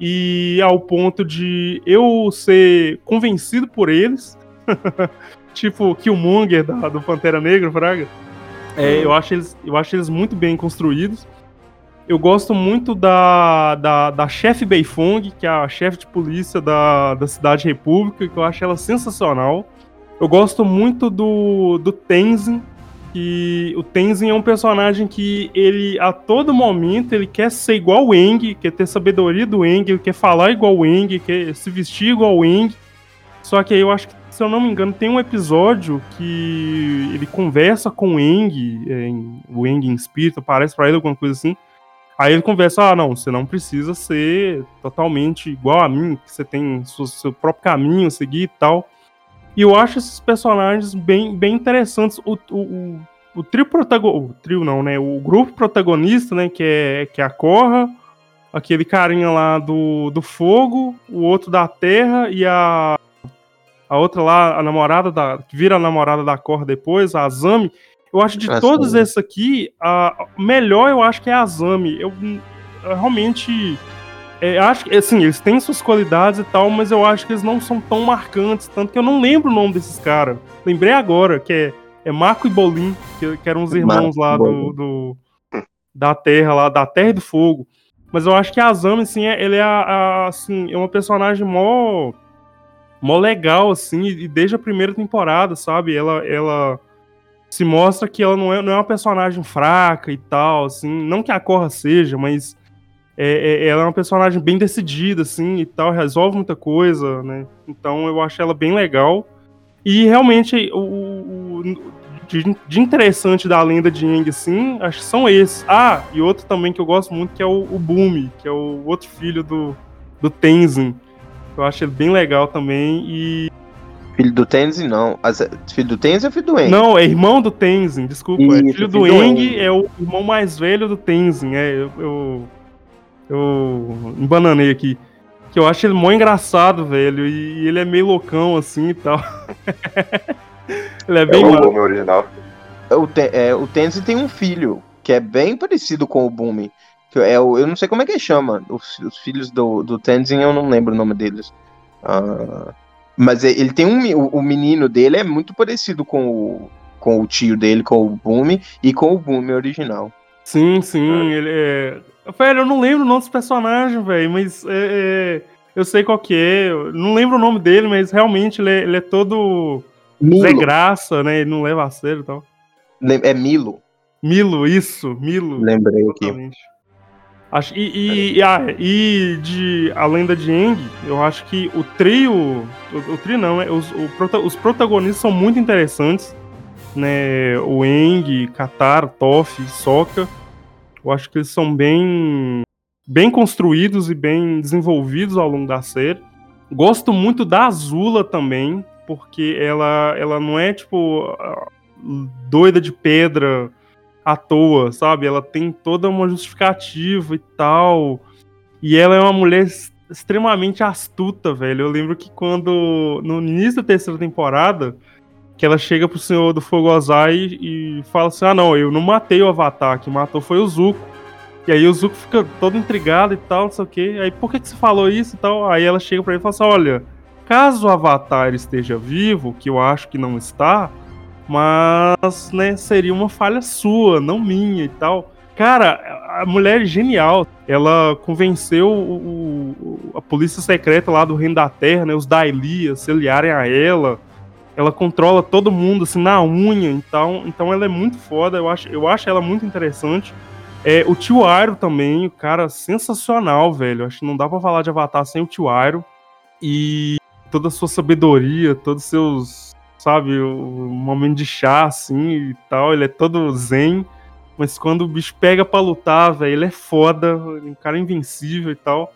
e ao ponto de eu ser convencido por eles, [LAUGHS] tipo Killmonger da, do Pantera Negra, Fraga. É, eu, acho eles, eu acho eles muito bem construídos. Eu gosto muito da, da, da chefe Beifong, que é a chefe de polícia da, da Cidade República, que eu acho ela sensacional. Eu gosto muito do, do Tenzin, que o Tenzin é um personagem que ele a todo momento ele quer ser igual o Eng, quer ter sabedoria do Eng, ele quer falar igual o Eng, quer se vestir igual o Eng. Só que aí eu acho que, se eu não me engano, tem um episódio que ele conversa com o Eng, é, o Eng em espírito, aparece pra ele alguma coisa assim. Aí ele conversa, ah, não, você não precisa ser totalmente igual a mim, que você tem seu, seu próprio caminho a seguir e tal. E eu acho esses personagens bem, bem interessantes. O, o, o, o trio protagonista. O trio não, né? O grupo protagonista, né? Que é, que é a Korra, aquele carinha lá do, do fogo, o outro da terra e a. A outra lá, a namorada da. que vira a namorada da Korra depois, a Azami. Eu acho de todos esses aqui, a melhor eu acho que é a Azami. Eu realmente é, acho que, assim, eles têm suas qualidades e tal, mas eu acho que eles não são tão marcantes, tanto que eu não lembro o nome desses caras. Lembrei agora, que é, é Marco e Bolim, que, que eram os irmãos Marco lá do, do, da Terra, lá, da Terra e do Fogo. Mas eu acho que a Azami, assim, é, ele é, a, a, assim, é uma personagem mó, mó legal, assim, e desde a primeira temporada, sabe? Ela, ela se mostra que ela não é, não é uma personagem fraca e tal, assim, não que a Korra seja, mas é, é, ela é uma personagem bem decidida, assim, e tal, resolve muita coisa, né? Então eu acho ela bem legal. E realmente, o, o de, de, interessante da lenda de Yang, assim, acho que são esses. Ah, e outro também que eu gosto muito, que é o, o Bumi, que é o outro filho do, do Tenzin. Eu acho ele bem legal também. E Filho do Tenzin, não. Filho do Tenzin ou filho do Eng? Não, é irmão do Tenzin, desculpa. Isso, é filho, filho do, do Eng é o irmão mais velho do Tenzin. É, eu, eu, eu embananei aqui. Que eu acho ele mó engraçado, velho. E ele é meio loucão assim e tal. [LAUGHS] ele é bem. É o Bumi original. O, te, é, o Tenzin tem um filho que é bem parecido com o. Que é o, eu não sei como é que chama. Os, os filhos do, do Tenzin, eu não lembro o nome deles. Uh, mas ele tem um. O, o menino dele é muito parecido com o, com o tio dele, com o Bumi, e com o Bumi original. Sim, sim, é. ele é. Velho, eu não lembro o nome dos personagens, velho, mas é, é, eu sei qual que é. Eu não lembro o nome dele, mas realmente ele é, ele é todo. Milo. Zé Graça, né? Ele não leva a sério e tal. É Milo. Milo, isso, Milo. Lembrei Totalmente. aqui. Acho, e, e, ah, e de A Lenda de Eng, eu acho que o trio. O, o trio não, é, os, o, os protagonistas são muito interessantes. Né? O Eng, Katar, Toff, Soka. Eu acho que eles são bem, bem construídos e bem desenvolvidos ao longo da série. Gosto muito da Azula também, porque ela, ela não é tipo doida de pedra à toa, sabe? Ela tem toda uma justificativa e tal. E ela é uma mulher extremamente astuta, velho. Eu lembro que quando, no início da terceira temporada, que ela chega pro Senhor do Fogo Ozai e, e fala assim: Ah, não, eu não matei o Avatar, que matou foi o Zuko. E aí o Zuko fica todo intrigado e tal, não sei o quê. Aí por que, que você falou isso e tal? Aí ela chega pra ele e fala assim: Olha, caso o Avatar esteja vivo, que eu acho que não está, mas, né, seria uma falha sua, não minha e tal. Cara, a mulher é genial. Ela convenceu o, o, a polícia secreta lá do Reino da Terra, né, os Daili, a se aliarem a ela. Ela controla todo mundo, assim, na unha. Então, então ela é muito foda. Eu acho, eu acho ela muito interessante. É, o Tio Airo também, o cara sensacional, velho. Acho que não dá pra falar de Avatar sem o Tio Airo. E toda a sua sabedoria, todos os seus sabe, o momento de chá, assim, e tal, ele é todo zen, mas quando o bicho pega pra lutar, velho, ele é foda, é um cara invencível e tal.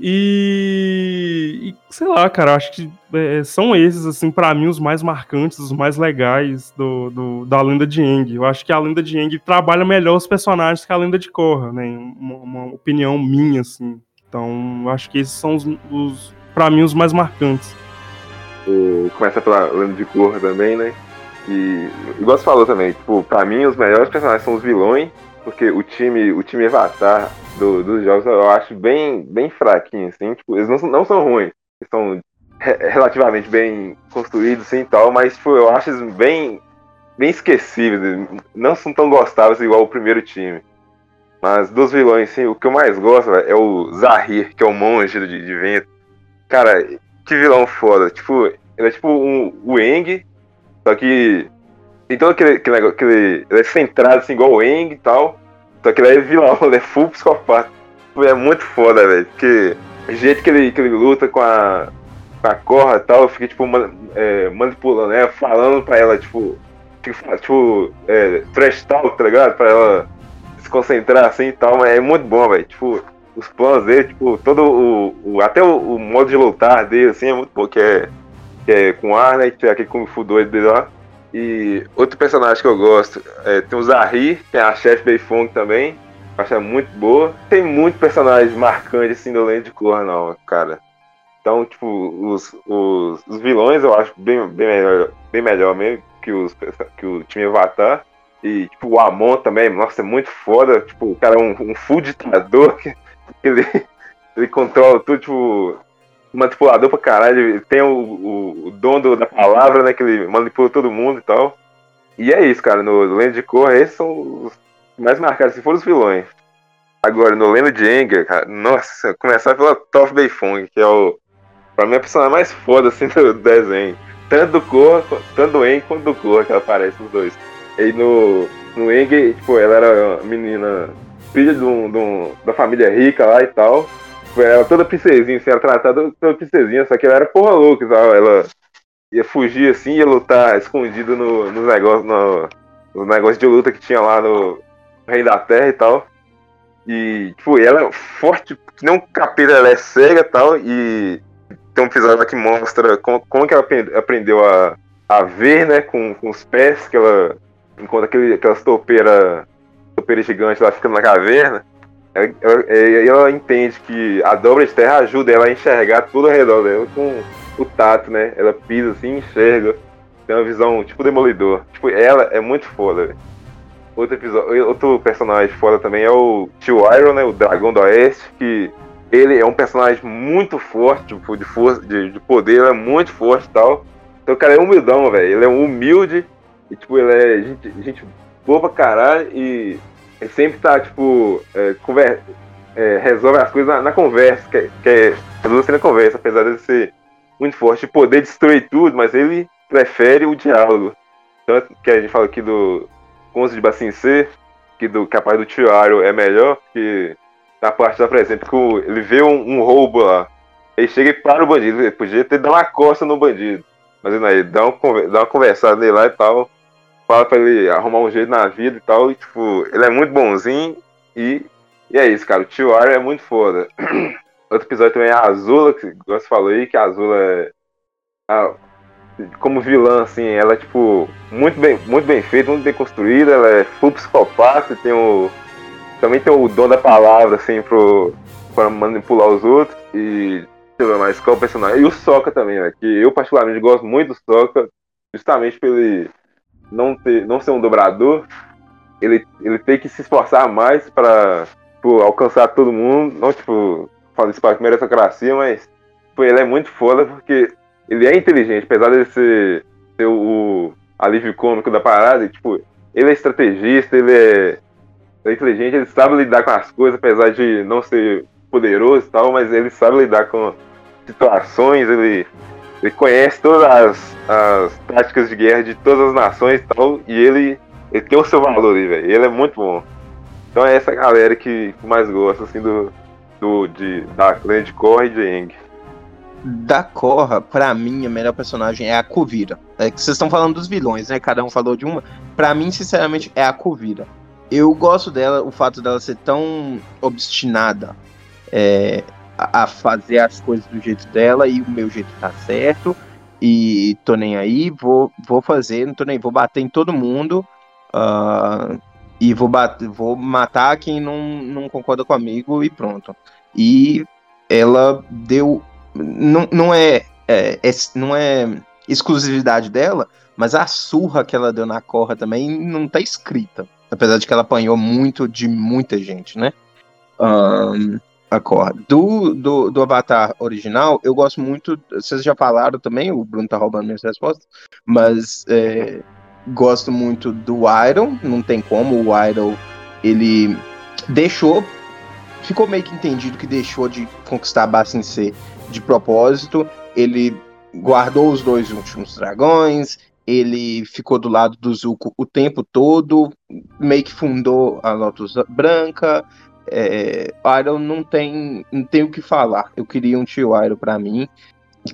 E, e, sei lá, cara, acho que é, são esses, assim, para mim, os mais marcantes, os mais legais do, do, da lenda de Eng. Eu acho que a lenda de Eng trabalha melhor os personagens que a lenda de Korra, né? Uma, uma opinião minha, assim. Então, acho que esses são os, os para mim, os mais marcantes. O, começa pela lenda de cor também, né? E igual você falou também, tipo, pra mim os melhores personagens são os vilões, porque o time, o time Avatar do, dos jogos eu acho bem, bem fraquinho, assim, tipo, eles não, não são ruins, eles são relativamente bem construídos assim tal, mas tipo, eu acho eles bem, bem esquecíveis, não são tão gostáveis igual o primeiro time. Mas dos vilões, sim, o que eu mais gosto é o Zahir, que é o monge de, de vento. Cara, que vilão foda. Tipo, ele é tipo um, o Eng, só que tem todo aquele, aquele negócio, aquele, ele é centrado assim, igual o Eng e tal. Só que ele é vilão, [LAUGHS] ele é full psicopata. É muito foda, velho. Porque o jeito que ele, que ele luta com a, com a corra e tal, eu fiquei, tipo, man, é, manipulando, né? Falando pra ela, tipo, tipo, é, trash talk, tá ligado? Pra ela concentrar assim e tal, mas é muito bom, velho. Tipo, os planos dele, tipo, todo o. o até o, o, modo de lutar dele, assim, é muito bom, que é, que é com ar, né? Que é aquele Kung Fu doido dele lá. E outro personagem que eu gosto é, tem o Zahri, tem a chefe Beifong também. Acho muito boa. Tem muito personagem marcante assim do Lente de Korra, não, cara. Então, tipo, os, os, os, vilões eu acho bem, bem, melhor, bem melhor mesmo que, os, que o time Avatar. E, tipo, o Amon também, nossa, é muito foda. Tipo, o cara é um, um full ditador que, que ele, ele controla tudo, tipo, manipulador pra caralho. Tem o, o, o dono da palavra, né? Que ele manipula todo mundo e tal. E é isso, cara. No Lenda de Korra, esses são os mais marcados, se for os vilões. Agora, no Lenda de Anger, cara, nossa, começar pela Toph Beifong, que é o. Pra mim, a personagem mais foda assim do desenho. Tanto do Korra, tanto do Aang quanto do Korra que ela aparece, os dois. E no, no Aang, tipo, ela era uma menina, filha de um, de um, da família rica lá e tal. Ela toda princesinha, assim, era tratada toda princesinha, só que ela era porra louca, sabe? Ela ia fugir assim, ia lutar escondido no, nos negócios, no, no negócio de luta que tinha lá no, Rei da Terra e tal. E, tipo, ela é forte, que nem um capeta, ela é cega e tal. E tem um episódio que mostra como, como que ela aprendeu a, a ver, né, com, com os pés, que ela encontra aquele, aquelas topeiras topeira gigante lá ficando na caverna. Ela, ela, entende que a dobra de terra ajuda ela a enxergar tudo ao redor dela com o tato, né? Ela pisa assim, enxerga. Tem uma visão tipo demolidor. Tipo, ela é muito foda. Outro, episódio, outro personagem foda também é o Tio Iron, né? O Dragão do Oeste, que ele é um personagem muito forte, tipo, de força, de, de poder, ele é muito forte e tal. Então o cara é humildão, velho. Ele é humilde e, tipo, ele é gente, gente boa pra caralho e sempre tá, tipo, é, conver, é, resolve as coisas na, na conversa, que, que é resolve na conversa, apesar de ser muito forte, de poder destruir tudo, mas ele prefere o diálogo. Tanto que a gente fala aqui do, Conze de Bassin C, que, do, parte do Tiaro é melhor, que na parte da presente, que ele vê um, um, roubo lá. Ele chega e para o bandido. Ele podia ter dado uma costa no bandido. Mas não, ele dá, um, dá uma conversada nele lá e tal. Fala pra ele arrumar um jeito na vida e tal. E, tipo, ele é muito bonzinho. E, e é isso, cara. O Tio é muito foda. [CLEARS THROAT] Outro episódio também é a Azula, que você falou aí, que a Azula é. A, como vilã, assim, ela é, tipo, muito bem, muito bem feita, muito bem construída, ela é full psicopata, tem o. Também tem o dom da palavra, assim, pro, pra manipular os outros. E. Deixa eu mais qual personagem. E o Soca também, né? Que eu particularmente gosto muito do Soca, justamente pelo não, ter, não ser um dobrador. Ele, ele tem que se esforçar mais pra tipo, alcançar todo mundo. Não, tipo, fazer isso pra meritocracia, mas tipo, ele é muito foda porque ele é inteligente, apesar de ser, ser o, alívio cômico da parada, tipo, ele é estrategista, ele é, é, inteligente, ele sabe lidar com as coisas, apesar de não ser poderoso e tal, mas ele sabe lidar com situações, ele, ele conhece todas as, as táticas de guerra de todas as nações e tal, e ele, ele tem o seu valor ali, velho. Ele é muito bom. Então é essa galera que mais gosta, assim, do, do de, da clã de Korra e de Eng da Korra, pra mim, a melhor personagem é a Kuvira. É que vocês estão falando dos vilões, né? Cada um falou de uma. Pra mim, sinceramente, é a Kuvira. Eu gosto dela, o fato dela ser tão obstinada é, a fazer as coisas do jeito dela e o meu jeito tá certo. E tô nem aí, vou, vou fazer, não tô nem vou bater em todo mundo. Uh, e vou, bater, vou matar quem não, não concorda comigo e pronto. E ela deu não, não é, é, é, não é exclusividade dela, mas a surra que ela deu na Corra também não tá escrita. Apesar de que ela apanhou muito de muita gente, né? Um, a Corra. Do, do, do Avatar original, eu gosto muito. Vocês já falaram também, o Bruno tá roubando minhas respostas, mas é, gosto muito do Iron, não tem como. O Iron, ele deixou. Ficou meio que entendido que deixou de conquistar a Bassin C de propósito, ele guardou os dois últimos dragões, ele ficou do lado do Zuko o tempo todo, meio que fundou a Lotus Branca. É, Iron não tem, não tem o que falar. Eu queria um tio Iron para mim.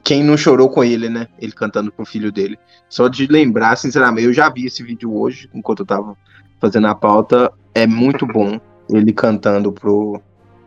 Quem não chorou com ele, né? Ele cantando pro filho dele. Só de lembrar, sinceramente, eu já vi esse vídeo hoje, enquanto eu tava fazendo a pauta. É muito bom. ele cantando pro,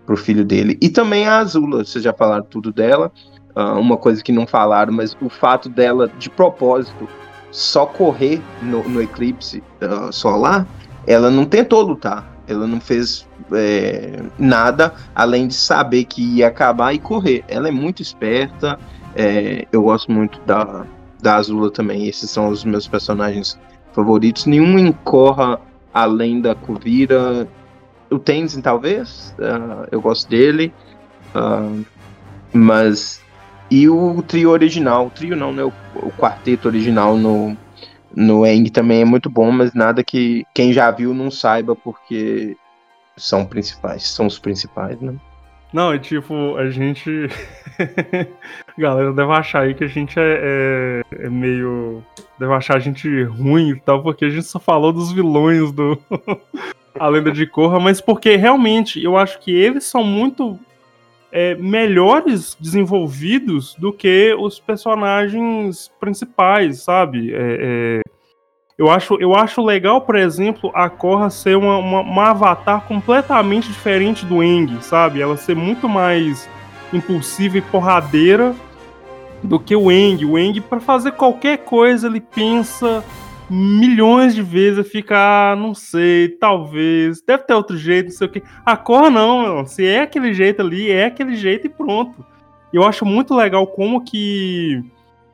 pro filho dele. E também a Azula, vocês já falaram tudo dela. Uh, uma coisa que não falaram, mas o fato dela, de propósito, só correr no, no eclipse uh, solar, ela não tentou lutar. Ela não fez é, nada além de saber que ia acabar e correr. Ela é muito esperta. É, eu gosto muito da, da Azula também. Esses são os meus personagens favoritos. Nenhum incorra além da Kuvira. O Tenzin, talvez. Uh, eu gosto dele. Uh, mas. E o trio original. O trio não, né? O, o quarteto original no, no Eng também é muito bom, mas nada que quem já viu não saiba, porque são principais, são os principais, né? Não, é tipo, a gente. [LAUGHS] galera deve achar aí que a gente é, é, é, meio. Deve achar a gente ruim e tal, porque a gente só falou dos vilões do. [LAUGHS] a lenda de Korra, mas porque realmente eu acho que eles são muito é, melhores desenvolvidos do que os personagens principais, sabe? É, é, eu, acho, eu acho legal, por exemplo, a Korra ser uma, uma, uma avatar completamente diferente do Eng, sabe? Ela ser muito mais impulsiva e porradeira do que o Eng. O Eng, para fazer qualquer coisa, ele pensa milhões de vezes, fica, ah, não sei, talvez, deve ter outro jeito, não sei o que. A cor não, meu. se é aquele jeito ali, é aquele jeito e pronto. Eu acho muito legal como que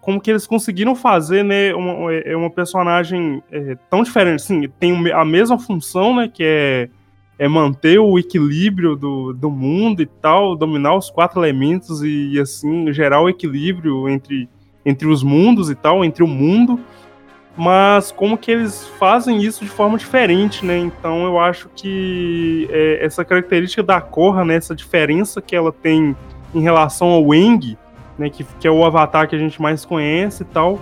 como que eles conseguiram fazer, né, uma, é, uma personagem é, tão diferente, assim, tem a mesma função, né, que é, é manter o equilíbrio do, do mundo e tal, dominar os quatro elementos e, e assim, gerar o equilíbrio entre, entre os mundos e tal, entre o mundo, mas como que eles fazem isso de forma diferente, né? Então eu acho que é, essa característica da Korra, né, essa diferença que ela tem em relação ao Eng, né, que, que é o avatar que a gente mais conhece e tal,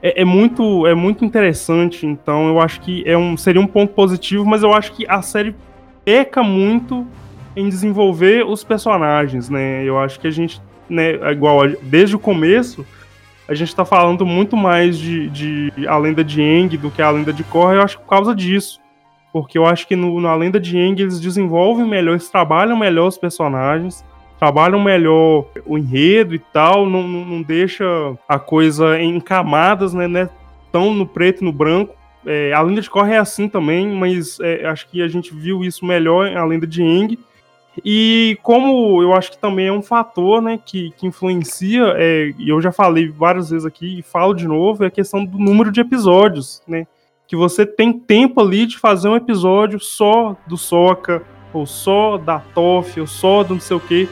é, é, muito, é muito interessante. Então eu acho que é um, seria um ponto positivo, mas eu acho que a série peca muito em desenvolver os personagens, né? Eu acho que a gente, né, igual desde o começo a gente tá falando muito mais de, de a lenda de Eng do que a lenda de Korra, eu acho que por causa disso. Porque eu acho que no, na lenda de Eng eles desenvolvem melhor, eles trabalham melhor os personagens, trabalham melhor o enredo e tal, não, não, não deixa a coisa em camadas, né, né tão no preto e no branco. É, a lenda de Korra é assim também, mas é, acho que a gente viu isso melhor na lenda de Eng. E como eu acho que também é um fator né, que, que influencia, é, e eu já falei várias vezes aqui e falo de novo, é a questão do número de episódios, né? Que você tem tempo ali de fazer um episódio só do Soca, ou só da Toff, ou só do não sei o quê,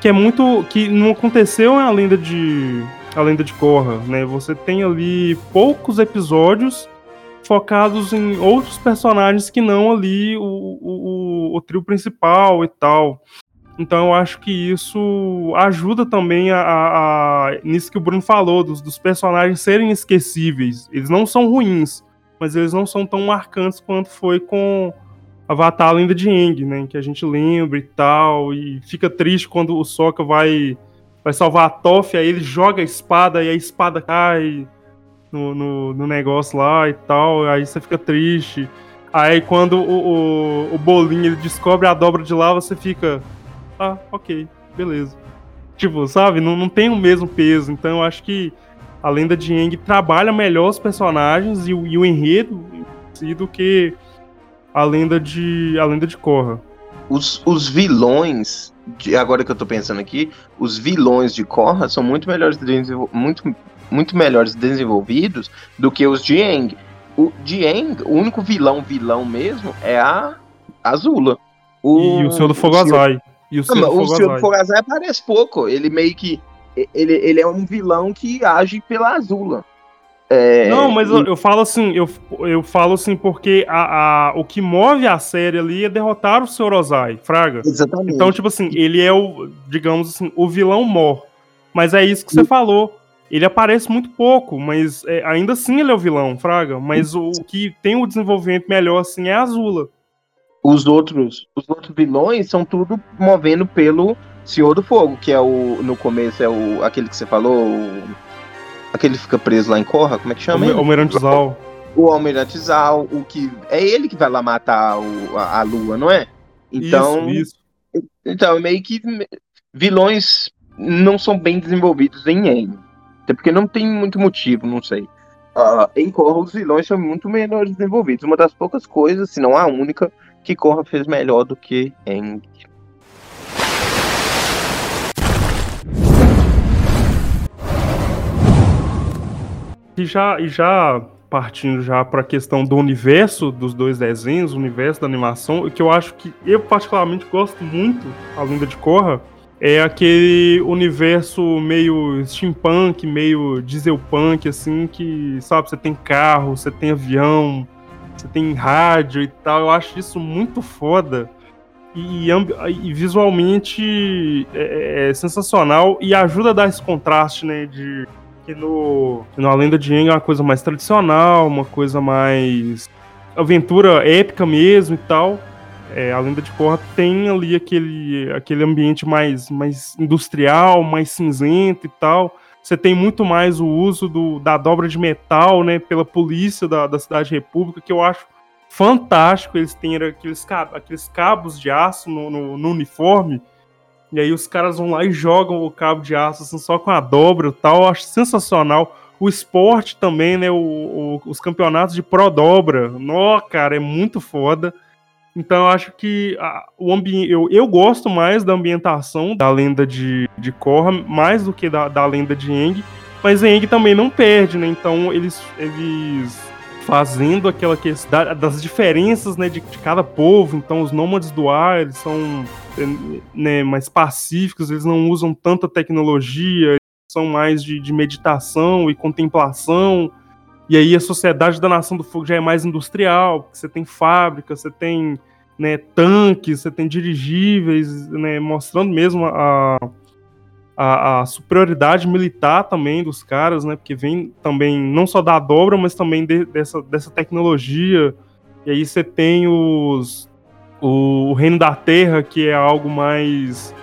que é muito. que não aconteceu a lenda de. a lenda de Korra, né? Você tem ali poucos episódios focados em outros personagens que não ali o, o, o, trio principal e tal. Então eu acho que isso ajuda também a, a, a nisso que o Bruno falou, dos, dos, personagens serem esquecíveis. Eles não são ruins, mas eles não são tão marcantes quanto foi com Avatar Lenda de Aang, né? Que a gente lembra e tal, e fica triste quando o Sokka vai, vai salvar a Toph, aí ele joga a espada e a espada cai no, no, no, negócio lá e tal, aí você fica triste. Aí quando o, o, o bolinho ele descobre a dobra de lá, você fica. Ah, ok, beleza. Tipo, sabe? Não, não tem o mesmo peso. Então eu acho que a lenda de Yang trabalha melhor os personagens e o, e o enredo do que a lenda de. a lenda de Korra. Os, os vilões, de, agora que eu tô pensando aqui, os vilões de Korra são muito melhores, muito muito melhores desenvolvidos do que os de Aang. O de Aang, o único vilão vilão mesmo é a Azula. O, e o Senhor do Fogo Azai. E o Senhor, do, Fogo o Senhor do aparece pouco. Ele meio que. Ele, ele é um vilão que age pela Azula. É, não, mas e... eu, eu, falo assim, eu, eu falo assim porque a, a, o que move a série ali é derrotar o Sr. Ozai, Fraga. Exatamente. Então, tipo assim, ele é o, digamos assim, o vilão mor. Mas é isso que você falou. Ele aparece muito pouco, mas é, ainda assim ele é o vilão, Fraga. Mas o, o, que tem o desenvolvimento melhor, assim, é a Azula. Os outros, os outros vilões são tudo movendo pelo Senhor do Fogo, que é o. No começo é o. aquele que você falou. O, aquele que fica preso lá em Corra, como é que chama? O Almirante Zal. O Almirante Zal, o que. É ele que vai lá matar o, a, a Lua, não é? Então, isso, isso. então meio que vilões não são bem desenvolvidos em Eng. Até porque não tem muito motivo, não sei. Uh, em Korra, os vilões são muito melhor desenvolvidos. Uma das poucas coisas, se não a única, que Korra fez melhor do que Eng. E já, e já partindo já para a questão do universo dos dois desenhos, o universo da animação, o que eu acho que eu particularmente gosto muito, além da de Korra, é aquele universo meio steampunk, meio dieselpunk, assim, que, sabe, você tem carro, você tem avião, você tem rádio e tal. Eu acho isso muito foda. E, e visualmente é, é, sensacional e ajuda a dar esse contraste, né, de que no, no Lenda de Aang é uma coisa mais tradicional, uma coisa mais aventura épica mesmo e tal. É, a Lenda de Korra tem ali aquele, aquele ambiente mais, mais industrial, mais cinzento e tal. Você tem muito mais o uso do, da dobra de metal, né, pela polícia da, da Cidade República, que eu acho fantástico. Eles têm aqueles, aqueles cabos de aço no, no, no uniforme, e aí os caras vão lá e jogam o cabo de aço assim, só com a dobra e tal. Eu acho sensacional. O esporte também, né? O, o, os campeonatos de pro dobra. Nó, cara, é muito foda. Então eu acho que a, o ambiente. Eu, eu gosto mais da ambientação da lenda de, de Korra, mais do que da, da lenda de Eng. Mas Eng também não perde, né? Então eles, eles fazendo aquela questão das diferenças né, de, de, cada povo. Então, os nômades do ar eles são né, mais pacíficos, eles não usam tanta tecnologia, são mais de, de, meditação e contemplação. E aí a sociedade da Nação do Fogo já é mais industrial, porque você tem fábricas, você tem né, tanques, você tem dirigíveis, né, mostrando mesmo a, a, a, superioridade militar também dos caras, né? Porque vem também não só da dobra, mas também de, dessa, dessa tecnologia. E aí você tem os o, o, Reino da Terra, que é algo mais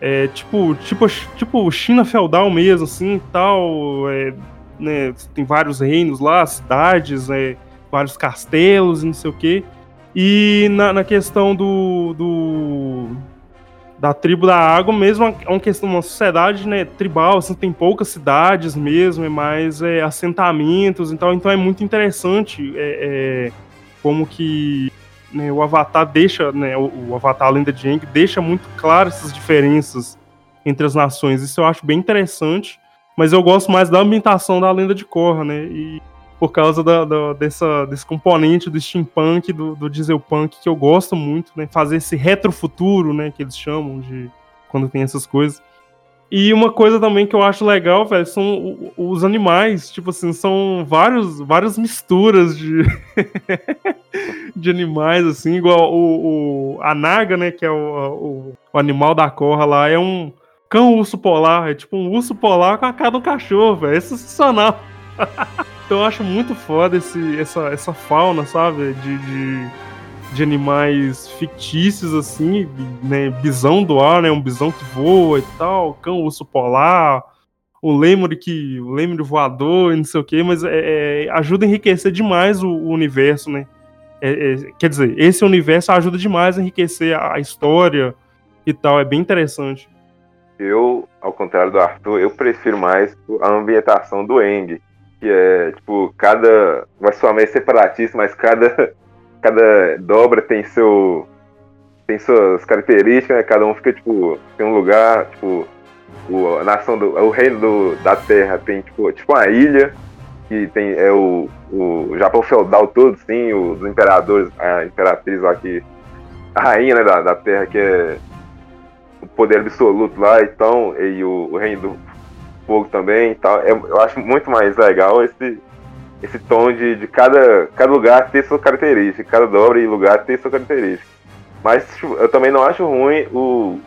é, tipo tipo tipo China feudal mesmo, assim, tal. É, né, tem vários reinos lá, cidades, é, vários castelos, não sei o quê. E na, na questão do, do da tribo da água mesmo é uma questão, uma sociedade né, tribal, assim, tem poucas cidades mesmo, é mais é, assentamentos, então, então é muito interessante é, é, como que né, o Avatar deixa, né, o, o Avatar Lenda de Aang deixa muito claro essas diferenças entre as nações, isso eu acho bem interessante, mas eu gosto mais da ambientação da Lenda de Korra, né, e por causa da, da, dessa, desse componente do steampunk, do, do dieselpunk, que eu gosto muito, né? Fazer esse retrofuturo, né? Que eles chamam de quando tem essas coisas. E uma coisa também que eu acho legal, velho, são os animais. Tipo assim, são vários, várias misturas de, [LAUGHS] de animais, assim, igual o, o, a naga, né? Que é o, o, o animal da corra lá, é um cão urso polar. É tipo um urso polar com a cara do cachorro, velho. É sensacional. [LAUGHS] Então eu acho muito foda esse, essa, essa fauna, sabe? De, de, de, animais fictícios, assim, né? Bisão do ar, né? Um bisão que voa e tal, cão urso polar, o lemur que. o voador e não sei o que, mas é, é, ajuda a enriquecer demais o, o universo, né? É, é, quer dizer, esse universo ajuda demais a enriquecer a, a história e tal, é bem interessante. Eu, ao contrário do Arthur, eu prefiro mais a ambientação do Eng que é, tipo, cada. Vai soar meio separatista, mas cada, [LAUGHS] cada dobra tem seu. tem suas características, né? Cada um fica, tipo, tem um lugar, tipo, o, a nação do. O reino do, da terra tem, tipo, tipo uma ilha, que tem é o, o Japão feudal todo, sim, os imperadores, a imperatriz lá que. A rainha né, da, da terra, que é poder absoluto lá, então, e o, o reino do fogo também e tal. É, eu acho muito mais legal esse, esse tom de, de cada, cada lugar ter sua característica, cada dobra e lugar ter sua característica. Mas eu também não acho ruim o,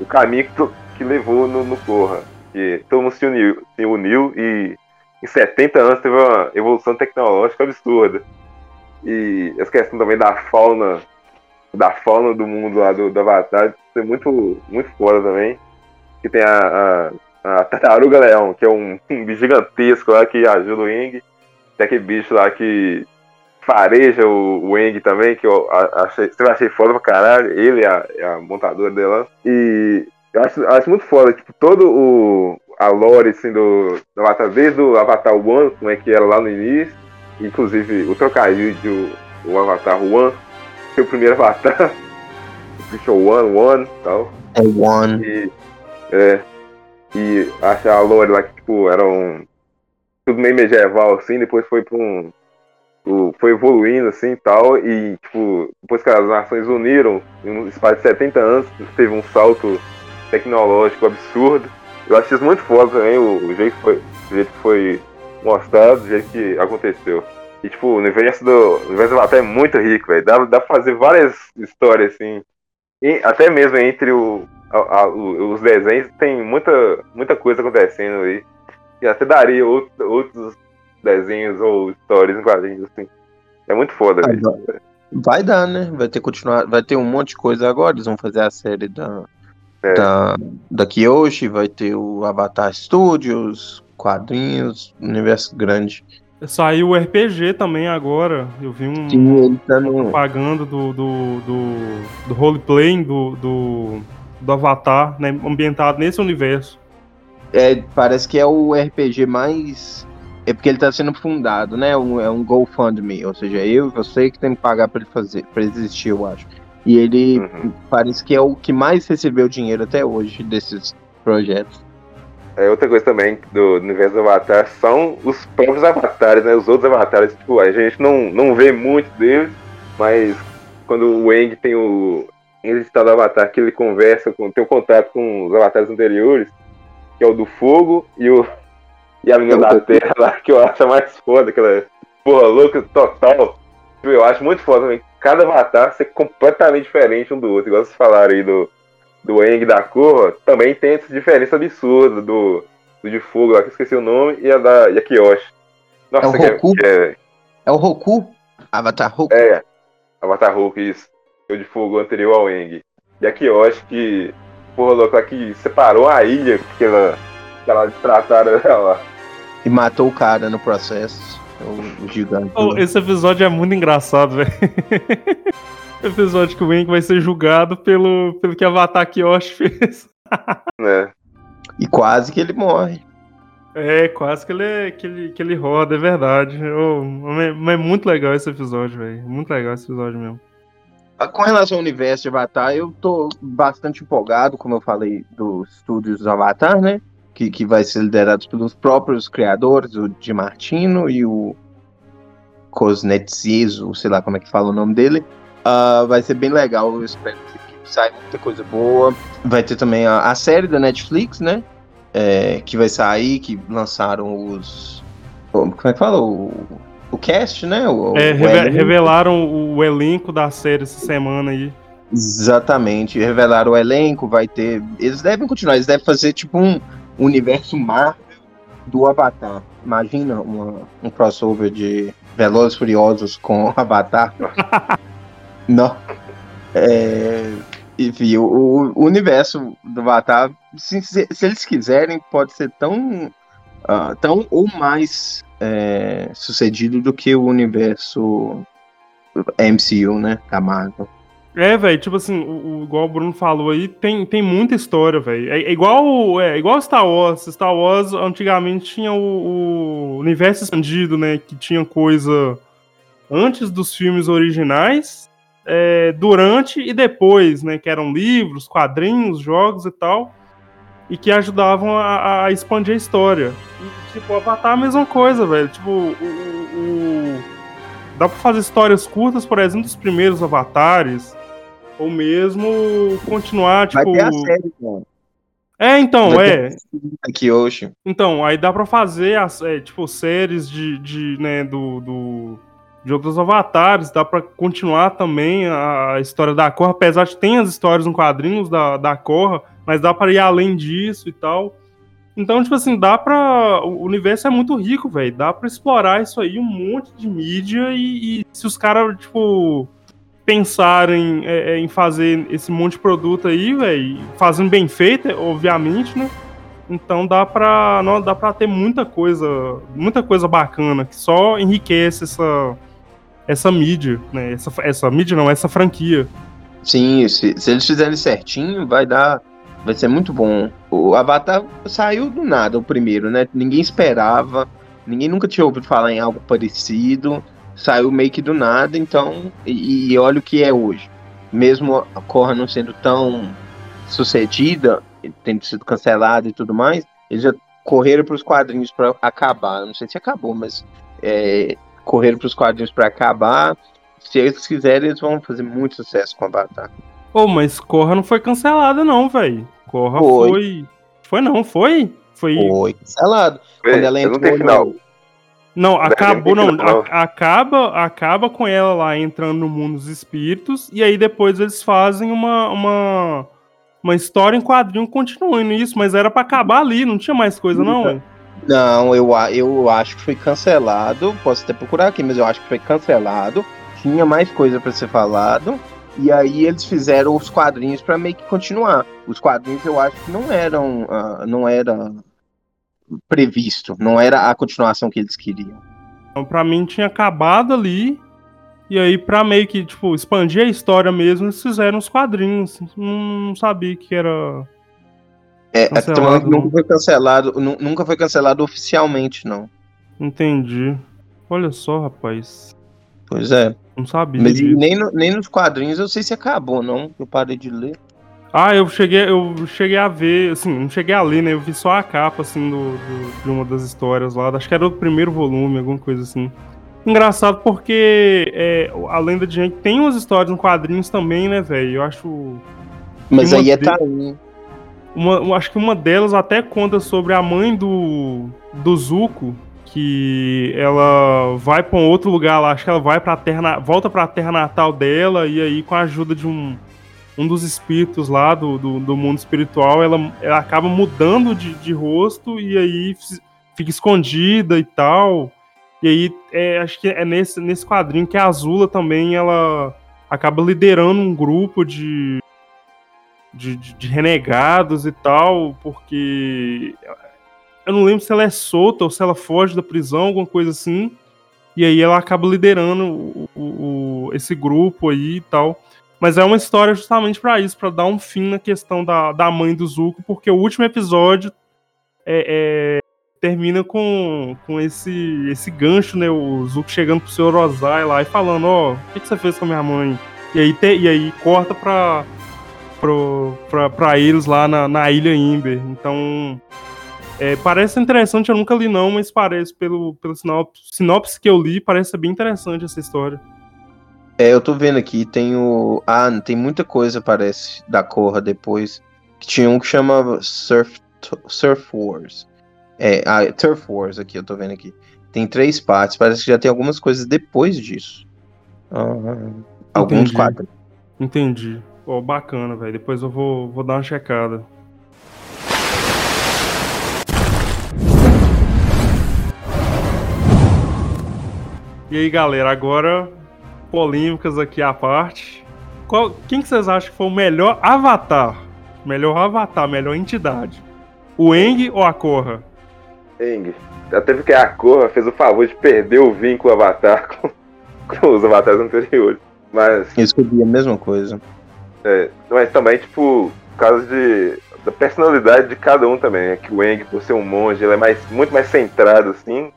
o caminho que, que levou no, no Corra. Que todo mundo se uniu, se uniu e em 70 anos teve uma evolução tecnológica absurda. E essa questão também da fauna, da fauna do mundo lá do, do Avatar, é muito, muito foda também. Que tem a, a a Tartaruga Leão, que é um, um gigantesco lá que ajuda o Ing. Tem aquele bicho lá que fareja o, o Eng também, que eu achei, eu achei foda pra caralho. Ele, a, a montadora dela. E eu acho, acho muito foda, tipo, todo o. A lore assim, do, do Avatar, desde o Avatar One, como é que era lá no início, inclusive o trocadilho do Avatar One, foi o primeiro Avatar, [LAUGHS] o One, One e tal. É One. E, é, e acho a lore lá que, tipo, era um. Tudo meio medieval, assim, depois foi pra um. Foi evoluindo, assim e tal, e, tipo, depois que as nações uniram, em um espaço de 70 anos, teve um salto tecnológico absurdo. Eu acho isso muito foda também, o, o, jeito, que foi, o jeito que foi mostrado, o jeito que aconteceu. E, tipo, o universo do, o universo do Avatar é muito rico, velho. Dá, dá pra fazer várias histórias, assim. E até mesmo entre o, a, a, os desenhos, tem muita, muita coisa acontecendo aí. E até daria outro, outros desenhos ou histórias em quadrinhos, assim. É muito foda, velho. Vai dar, né? Vai ter continuar, vai ter um monte de coisa agora. Eles vão fazer a série da é. da, da Kyoshi, vai ter o Avatar Studios, quadrinhos, universo grande. Saiu o RPG também agora. Eu vi um Sim, ele tá no... propaganda do, do, do, do roleplay do, do, do Avatar, né, ambientado nesse universo. É, parece que é o RPG mais. É porque ele está sendo fundado, né? Um, é um GoFundMe, ou seja, eu e você que tem que pagar para ele fazer, para existir, eu acho. E ele uhum. parece que é o que mais recebeu dinheiro até hoje desses projetos. É, outra coisa também do universo do Avatar são os próprios avatares, né? Os outros avatares, tipo, a gente não, não vê muito deles, mas quando o Eng tem o estado do Avatar que ele conversa, com, tem um contato com os avatares anteriores, que é o do fogo e o e a menina da terra lá, que eu acho mais foda, aquela porra louca total. Eu acho muito foda também cada avatar ser completamente diferente um do outro. Igual vocês falaram aí do, do Eng da Korra, também tem essa diferença absurda do, do de fogo lá, que eu esqueci o nome, e a da e a Kyoshi. Nossa, é o Roku? Que é, é, o Roku? Avatar Roku? É, Avatar Roku, isso. O de fogo anterior ao Eng. E a Kyoshi, que, porra louca, que separou a ilha que ela, que ela destrataram [LAUGHS] ela. E matou o cara no processo. O, o gigante. Oh, esse episódio é muito engraçado, velho. [LAUGHS] episódio que o Wang vai ser julgado pelo, pelo que Avatar Kyoshi fez. é. E quase que ele morre. É, quase que ele, que ele, que ele roda, é verdade. Oh, mas é muito legal esse episódio, velho. Muito legal esse episódio mesmo. Ah, com relação ao universo de Avatar, eu tô bastante empolgado, como eu falei, dos estúdios do Avatar, né? que, que vai ser liderado pelos próprios criadores, o Di Martino e o Cosnetzizo, sei lá como é que fala o nome dele. Uh, vai ser bem legal, eu espero que, saia muita coisa boa. Vai ter também a, a série da Netflix, né? É, que vai sair, que lançaram os. Como é que fala? O, o cast, né? O, é, o revelaram o elenco da série essa semana aí. Exatamente, revelaram o elenco, vai ter. Eles devem continuar, eles devem fazer tipo um, universo Marvel do Avatar. Imagina uma, um crossover de Velozes Furiosos com [LAUGHS] Avatar. [LAUGHS] Não. É, enfim, o, o, universo do Avatar, se, se, eles quiserem, pode ser tão, uh, tão ou mais é, sucedido do que o universo MCU, né? Da Marvel. É, velho, tipo assim, o, o, igual o Bruno falou aí, tem, tem muita história, velho. É, é, igual é igual Star Wars. Star Wars antigamente tinha o, o, universo expandido, né? Que tinha coisa antes dos filmes originais, é, durante e depois, né? Que eram livros, quadrinhos, jogos e tal. E que ajudavam a, a expandir a história. E, tipo, Avatar é a mesma coisa, velho. Tipo, o, o dá pra fazer histórias curtas, por exemplo, dos primeiros avatares, ou mesmo continuar, tipo. Vai ter a série, cara. É, então, Vai é. Aqui hoje. Então, aí dá pra fazer as, é, tipo, séries de, de né, do, do, de outros avatares, dá pra continuar também a história da Korra, apesar de tem as histórias em quadrinhos da, da Korra, mas dá pra ir além disso e tal. Então, tipo assim, dá pra. O universo é muito rico, velho. Dá pra explorar isso aí, um monte de mídia, e, e se os caras, tipo pensarem é, é, em fazer esse monte de produto aí, velho, fazendo bem feito, obviamente, né? Então dá pra, não, dá pra ter muita coisa, muita coisa bacana, que só enriquece essa, essa mídia, né? Essa, essa mídia não, essa franquia. Sim, se, se eles fizerem certinho, vai dar. Vai ser muito bom. O Avatar saiu do nada, o primeiro, né? Ninguém esperava. Ninguém nunca tinha ouvido falar em algo parecido. Saiu meio que do nada, então. E, e olha o que é hoje. Mesmo a Korra não sendo tão sucedida, tendo sido cancelada e tudo mais, eles já correram para os quadrinhos para acabar. Não sei se acabou, mas é, correram para os quadrinhos para acabar. Se eles quiserem, eles vão fazer muito sucesso com a Avatar. Ô, oh, mas Corra não foi cancelada, não, velho. Corra foi. foi. Foi não, foi? Foi, foi cancelado. Foi, Quando ela entrou não final. Não, acabou, não. A, acaba, acaba com ela lá entrando no mundo dos espíritos. E aí depois eles fazem uma, uma, uma história em quadrinho continuando isso. Mas era para acabar ali, não tinha mais coisa, não. Não, eu, eu acho que foi cancelado. Posso até procurar aqui, mas eu acho que foi cancelado tinha mais coisa para ser falado. E aí eles fizeram os quadrinhos para meio que continuar. Os quadrinhos eu acho que não eram, uh, não era previsto, não era a continuação que eles queriam. Então, para mim tinha acabado ali. E aí para meio que tipo expandir a história mesmo, eles fizeram os quadrinhos. Não, sabia que era é, é cancelado, nunca foi cancelado, nunca foi cancelado oficialmente, não. Entendi. Olha só, rapaz. Pois é. Não sabia. Mas nem, no, nem nos quadrinhos eu sei se acabou, não. Eu parei de ler. Ah, eu cheguei, eu cheguei a ver, assim, não cheguei a ler, né? Eu vi só a capa, assim, do, do, de uma das histórias lá. Acho que era o primeiro volume, alguma coisa assim. Engraçado porque é, a lenda de gente tem umas histórias em quadrinhos também, né, velho? Eu acho. Mas aí é de... tainho. Uma, acho que uma delas até conta sobre a mãe do, do Zuko, que ela vai para um outro lugar lá, acho que ela vai para terra, volta para a terra natal dela e aí com a ajuda de um, um dos espíritos lá do, do, do mundo espiritual, ela, ela acaba mudando de, de rosto e aí fica escondida e tal. E aí é, acho que é nesse, nesse quadrinho que a Azula também ela acaba liderando um grupo de de, de, renegados e tal, porque eu não lembro se ela é solta ou se ela foge da prisão, alguma coisa assim. E aí ela acaba liderando o, o, esse grupo aí e tal. Mas é uma história justamente para isso, para dar um fim na questão da, da mãe do Zuko, porque o último episódio é, é, termina com, com esse, esse gancho, né? O Zuko chegando pro seu Rosai lá e falando, ó, oh, o que, que, você fez com a minha mãe? E aí, te, e aí corta pra, pro, pra, pra eles lá na, na ilha Imber. Então, é, parece interessante, eu nunca li não, mas parece, pelo, pelo sinopse, sinopse que eu li, parece bem interessante essa história. É, eu tô vendo aqui, tem o... Ah, tem muita coisa, parece, da Corra depois. Tinha um que chama Surf, Surf Wars. É, ah, Turf Wars aqui, eu tô vendo aqui. Tem três partes, parece que já tem algumas coisas depois disso. Uhum. Alguns quadros. Entendi. Oh, bacana, velho. Depois eu vou, vou dar uma checada. E aí, galera, agora polêmicas aqui à parte. Qual, quem que vocês acham que foi o melhor avatar? Melhor avatar, melhor entidade? O Eng ou a Korra? Eng. Até porque a Korra fez o favor de perder o vínculo avatar com, [LAUGHS] com os avatares anteriores. Mas. Eu escolhi a mesma coisa. É, mas também, tipo, por causa de, da personalidade de cada um também. É que o Eng, por ser um monge, ele é mais, muito mais centrado, assim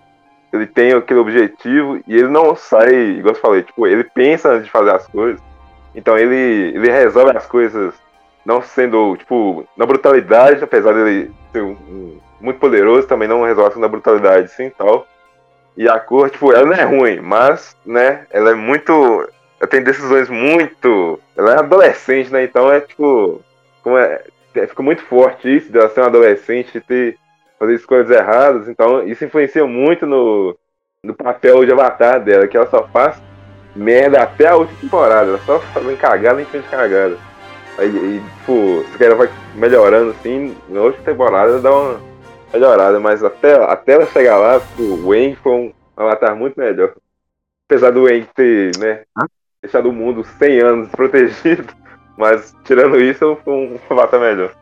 ele tem aquele objetivo e ele não sai, igual eu falei, tipo, ele pensa antes de fazer as coisas. Então ele, ele resolve as coisas não sendo, tipo, na brutalidade, apesar dele ser um, um, muito poderoso, também não resolve na brutalidade, sim, tal. E a cor, tipo, ela não é ruim, mas, né, ela é muito. Ela tem decisões muito. Ela é adolescente, né? Então é tipo. Como é, é fica muito forte isso, dela ser uma adolescente e ter fazer escolhas erradas, então isso influencia muito no, no papel de avatar dela, que ela só faz merda até a última temporada, ela só fazendo cagada em frente de cagada. Aí, e, tipo, se ela vai melhorando assim, na última temporada dá uma melhorada, mas até, até ela chegar lá, tipo, o Wayne foi um avatar muito melhor. Apesar do Wayne ter, né, deixado o mundo 100 anos protegido, [LAUGHS] mas tirando isso, foi um avatar melhor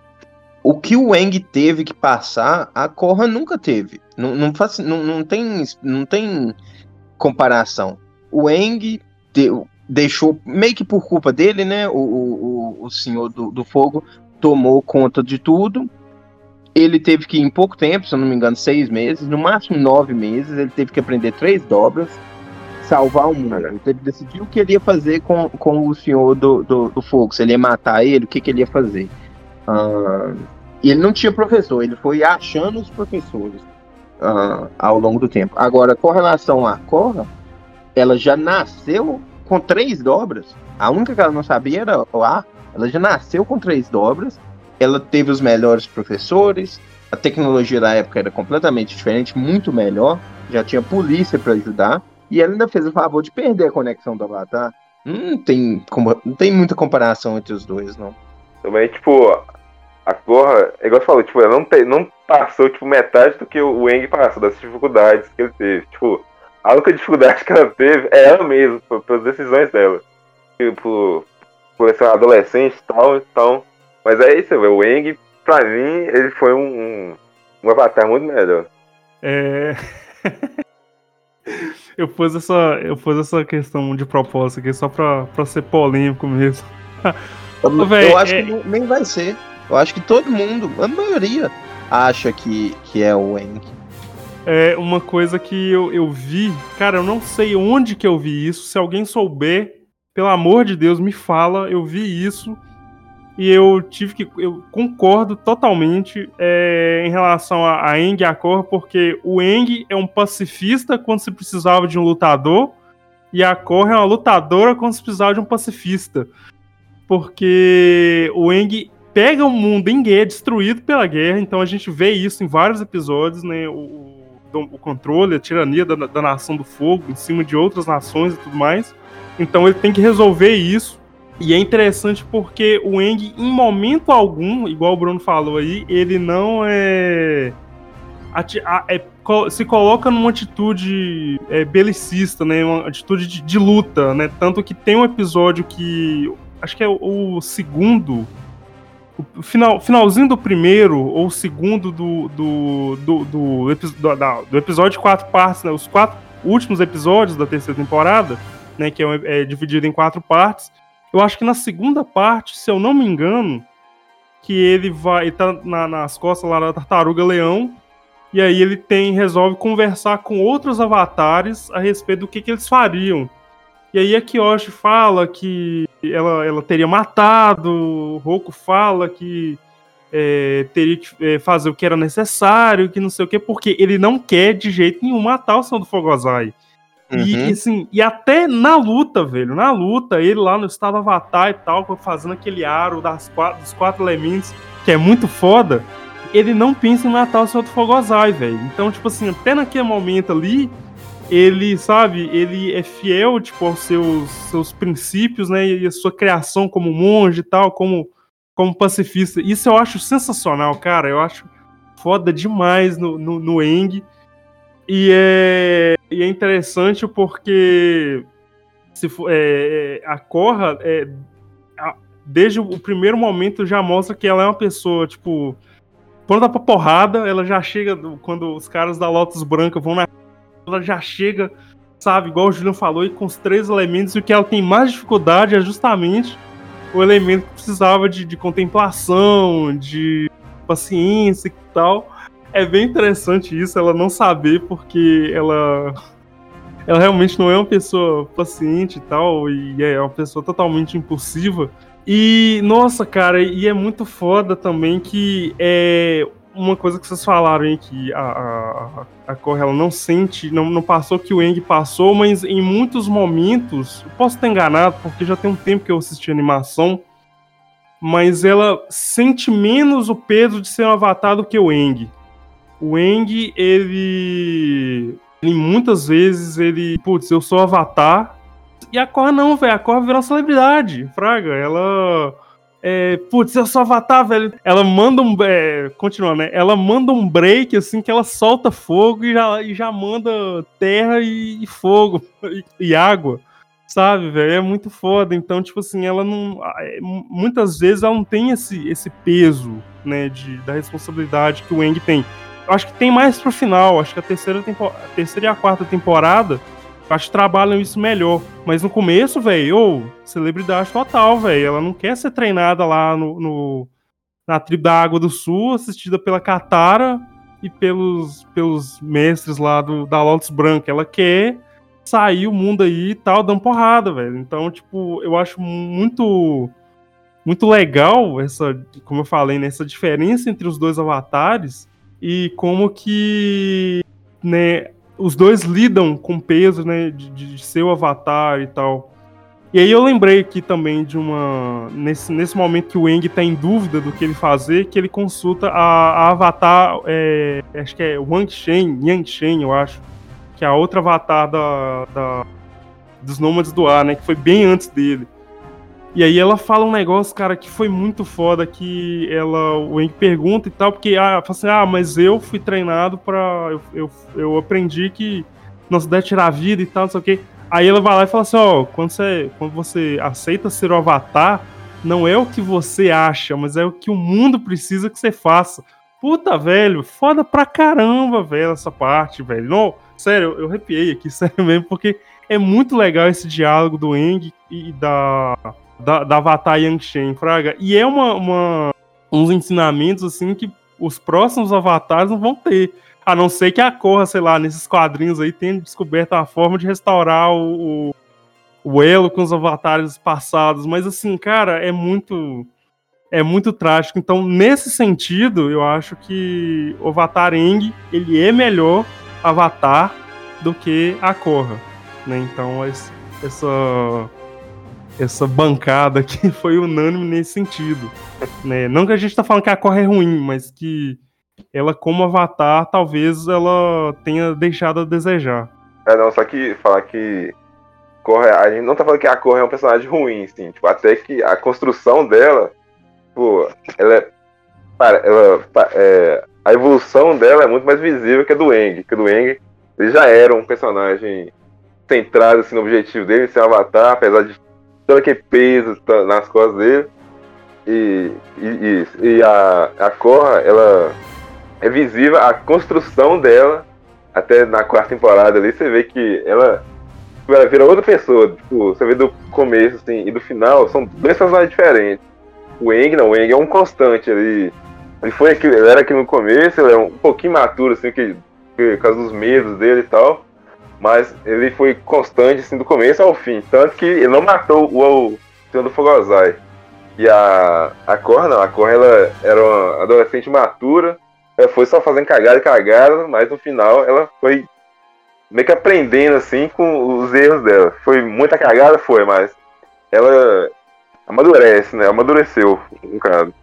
o que o Eng teve que passar, a Korra nunca teve. Não, não, faz, não, não, tem, não tem comparação. o Eng deu, deixou, meio que por culpa dele, né? O, o, o senhor do, do fogo tomou conta de tudo. Ele teve que, em pouco tempo, se eu não me engano, seis meses, no máximo nove meses, ele teve que aprender três dobras, salvar o mundo. Ele teve que decidir o que ele ia fazer com, com o senhor do, do, do fogo. Se ele ia matar ele, o que, que ele ia fazer. Uh, e ele não tinha professor, ele foi achando os professores uh, ao longo do tempo. Agora, com relação à Korra, ela já nasceu com três dobras. A única que ela não sabia era o A. Ela já nasceu com três dobras. Ela teve os melhores professores. A tecnologia da época era completamente diferente, muito melhor. Já tinha polícia para ajudar. E ela ainda fez o favor de perder a conexão do Avatar. Não tem, não tem muita comparação entre os dois, não. Também, tipo, a Korra, é igual você falou, tipo, ela não, te, não passou, tipo, metade do que o Eng passou, das dificuldades que ele teve. Tipo, a única dificuldade [LAUGHS] que ela teve é ela mesma, pelas decisões dela. Tipo, por ser uma adolescente e tal, então. Mas é isso, o Eng, pra mim, ele foi um, um, um avatar muito melhor. É. [LAUGHS] eu pus essa, eu pus essa questão de propósito aqui só pra, pra ser polêmico mesmo. [LAUGHS] eu, eu acho é... que nem vai ser. Eu acho que todo mundo, a maioria, acha que, que é o Eng é uma coisa que eu, eu vi. Cara, eu não sei onde que eu vi isso. Se alguém souber, pelo amor de Deus, me fala. Eu vi isso e eu tive que. Eu concordo totalmente é, em relação a, a Eng e a Korra, porque o Eng é um pacifista quando se precisava de um lutador, e a Korra é uma lutadora quando se precisava de um pacifista. Porque o Eng pega o mundo em guerra, destruído pela guerra, então a gente vê isso em vários episódios, né? O, o controle, a tirania da, da nação do fogo em cima de outras nações e tudo mais. Então ele tem que resolver isso. E é interessante porque o Eng, em momento algum, igual o Bruno falou aí, ele não é. é se coloca numa atitude é, belicista, né? Uma atitude de, de, luta, né? Tanto que tem um episódio que. Acho que é o, o segundo o final, finalzinho do primeiro ou segundo do, do, do, do, do, da, do episódio de quatro partes, né, os quatro últimos episódios da terceira temporada, né, que é, é dividido em quatro partes. Eu acho que na segunda parte, se eu não me engano, que ele vai, ele tá na, nas costas lá da tartaruga leão, e aí ele tem resolve conversar com outros avatares a respeito do que, que eles fariam. E aí a Kyoshi fala que ela, ela teria matado, o Roku fala que é, teria que é, fazer o que era necessário, que não sei o que, porque ele não quer de jeito nenhum matar o Senhor do Fogozai. Uhum. E, assim, e até na luta, velho, na luta, ele lá no estado Avatar e tal, fazendo aquele aro das quatro, dos quatro elementos, que é muito foda, ele não pensa em matar o Senhor do Fogozai, velho. Então, tipo assim, até naquele momento ali, ele, sabe, ele é fiel, tipo, aos seus, seus princípios, né, e a sua criação como monge e tal, como, como pacifista. Isso eu acho sensacional, cara, eu acho foda demais no, no, no Eng. E é, e é interessante porque se for, é, é a Korra, é, desde o primeiro momento, já mostra que ela é uma pessoa, tipo, pronta pra porrada, ela já chega quando os caras da Lotus Branca vão na ela já chega, sabe, igual o Julian falou, e com os três elementos, e o que ela tem mais dificuldade é justamente o elemento que precisava de, de contemplação, de paciência e tal. É bem interessante isso, ela não saber, porque ela ela realmente não é uma pessoa paciente e tal, e é uma pessoa totalmente impulsiva. E, nossa, cara, e é muito foda também que é, uma coisa que vocês falaram aí, que a, a, a ela não sente, não, não passou o que o Eng passou, mas em muitos momentos, posso estar enganado, porque já tem um tempo que eu assisti animação, mas ela sente menos o peso de ser um avatar do que o Eng. O Eng, ele, ele muitas vezes, ele, putz, eu sou avatar, e a Korra não, velho, a Korra virou uma celebridade, fraga, ela é, putz, eu sou Avatar, velho. Ela manda um. É, continua, né? Ela manda um break, assim, que ela solta fogo e já, e já manda terra e, e fogo [LAUGHS] e, e, água, sabe, velho? É muito foda. Então, tipo assim, ela não. É, muitas vezes ela não tem esse, esse peso, né, de, da responsabilidade que o Eng tem. Acho que tem mais pro final. Acho que a terceira, tempo, a terceira e a quarta temporada acho que trabalham isso melhor. Mas no começo, velho, ou celebridade total, velho. Ela não quer ser treinada lá no, no, na tribo da Água do Sul, assistida pela Katara e pelos, pelos mestres lá do, da Lotus Branca. Ela quer sair o mundo aí e tal, dando porrada, velho. Então, tipo, eu acho muito muito legal essa, como eu falei, né, essa diferença entre os dois avatares e como que, né, os dois lidam com peso, né, de, de ser o avatar e tal. E aí eu lembrei aqui também de uma. Nesse, nesse momento que o Eng tá em dúvida do que ele fazer, que ele consulta a, a avatar. É, acho que é Wang Shen, Yang Shen, eu acho. Que é a outra avatar da, da, dos Nômades do Ar, né? Que foi bem antes dele. E aí ela fala um negócio, cara, que foi muito foda, que ela, o Eng pergunta e tal, porque ah, fala assim, ah, mas eu fui treinado pra. Eu, eu, eu aprendi que não se deve tirar a vida e tal, não sei o quê. Aí ela vai lá e fala assim, ó, quando você, quando você aceita ser o avatar, não é o que você acha, mas é o que o mundo precisa que você faça. Puta, velho, foda pra caramba, velho, essa parte, velho. Não, sério, eu arrepiei aqui, [LAUGHS] sério mesmo, porque é muito legal esse diálogo do Eng e da da, da Avatar Yangshen, Fraga. E é uma, uma, uns ensinamentos, assim, que os próximos avatares não vão ter. A não ser que a Korra, sei lá, nesses quadrinhos aí, tenha descoberto a forma de restaurar o, o, elo com os avatares passados. Mas, assim, cara, é muito é muito trágico. Então, nesse sentido, eu acho que o Avatar Eng, ele é melhor Avatar do que a Korra, né? Então, essa essa bancada aqui [LAUGHS] foi unânime nesse sentido. Né? Não que a gente tá falando que a Korra é ruim, mas que ela, como avatar, talvez ela tenha deixado a desejar. É, não, só que falar que Korra, a gente não tá falando que a Korra é um personagem ruim, assim, tipo, até que a construção dela, pô, ela é. Para, ela, é, a evolução dela é muito mais visível que a do Eng, que do Eng ele já era um personagem centrado assim, no objetivo dele, ser um avatar, apesar de todo aquele peso tá nas costas dele. E, e, e a, a Korra, ela é visível a construção dela até na quarta temporada ali, você vê que ela, ela vira outra pessoa. Tipo, você vê do começo assim, e do final, são dois personagens diferentes. O Eng não, o Eng é um constante ali. Ele foi aqui, ele era aqui no começo, ele é um pouquinho maturo, assim, que, que, por causa dos medos dele e tal mas ele foi constante assim, do começo ao fim. Tanto que ele não matou o, Senhor do Fogozai. E a, a Cor, não, a Cor ela era uma adolescente matura, ela foi só fazendo cagada e cagada, mas no final ela foi meio que aprendendo assim com os erros dela. Foi muita cagada, foi, mas ela amadurece, né? Amadureceu, no caso.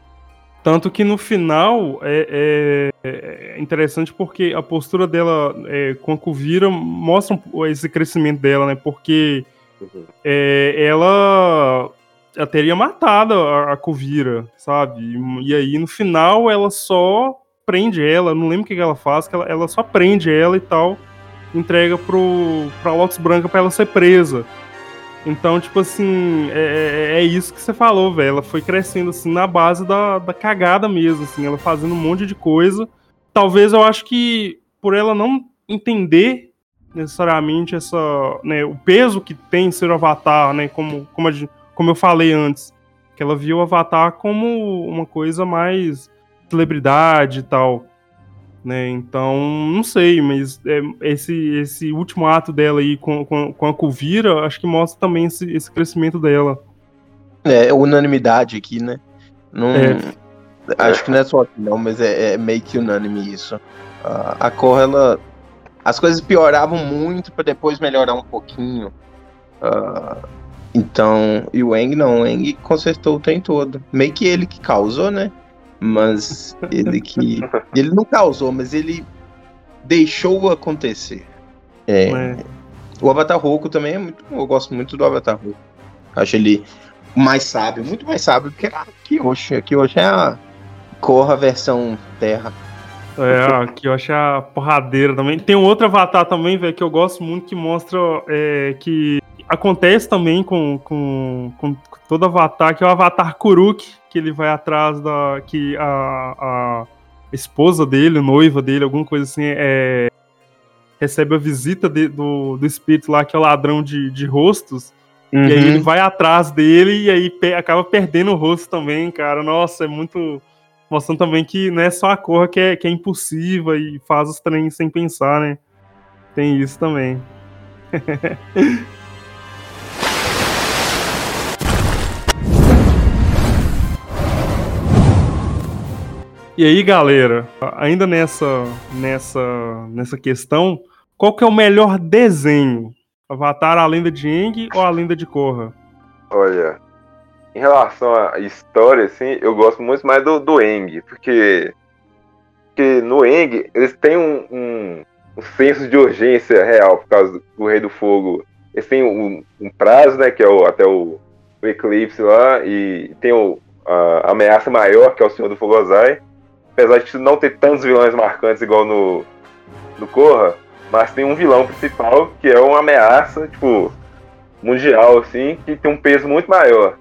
Tanto que no final é, é, é interessante porque a postura dela é, com a Kuvira mostra esse crescimento dela, né? Porque uhum. é, ela, ela teria matado a, a Kuvira, sabe? E aí no final ela só prende ela, não lembro o que ela faz, que ela, ela só prende ela e tal, entrega pro, pra Lotus Branca para ela ser presa. Então, tipo assim, é, é, é isso que você falou, velho. Ela foi crescendo, assim, na base da, da cagada mesmo, assim, ela fazendo um monte de coisa. Talvez eu acho que por ela não entender necessariamente essa, né, o peso que tem ser o Avatar, né, como, como, a, como eu falei antes, que ela viu o Avatar como uma coisa mais celebridade e tal né? Então, não sei, mas é, esse, esse último ato dela aí com, com, com a Kuvira, acho que mostra também esse, esse crescimento dela. É, unanimidade aqui, né? Não, é. Acho que não é só aqui, não, mas é, é meio que unânime isso. Uh, a Korra, ela. As coisas pioravam muito para depois melhorar um pouquinho. Uh, então, e o Eng não, o Eng consertou o trem todo. Meio que ele que causou, né? Mas ele que. Ele não causou, mas ele deixou acontecer. É, é. O Avatar Roku também é muito. Eu gosto muito do Avatar Roku. Acho ele mais sábio, muito mais sábio que a Kyoshi. A Kyoshi é a Corra versão Terra. É, aqui eu acho a porradeira também. Tem um outro avatar também, velho, que eu gosto muito, que mostra é, que acontece também com, com, com todo avatar, que é o avatar Kuruk, que ele vai atrás da. que a, a esposa dele, noiva dele, alguma coisa assim, é. recebe a visita de, do, do espírito lá, que é o ladrão de, de rostos. Uhum. E aí ele vai atrás dele e aí pe acaba perdendo o rosto também, cara. Nossa, é muito. Mostrando também que não é só a Corra que é, que é impulsiva e faz os treinos sem pensar, né? Tem isso também. [LAUGHS] E aí, galera, ainda nessa nessa nessa questão, qual que é o melhor desenho? Avatar a lenda de Aang ou a lenda de Korra? Olha, em relação à história, assim, eu gosto muito mais do, do Aang, porque, porque no Aang eles têm um, um, um, senso de urgência real por causa do Rei do Fogo. Eles têm um, um prazo, né, que é o, até o, o eclipse lá, e tem o, a ameaça maior, que é o Senhor do Fogo Ozai apesar de não ter tantos vilões marcantes igual no, no Corra, mas tem um vilão principal que é uma ameaça, tipo, mundial, assim, que tem um peso muito maior.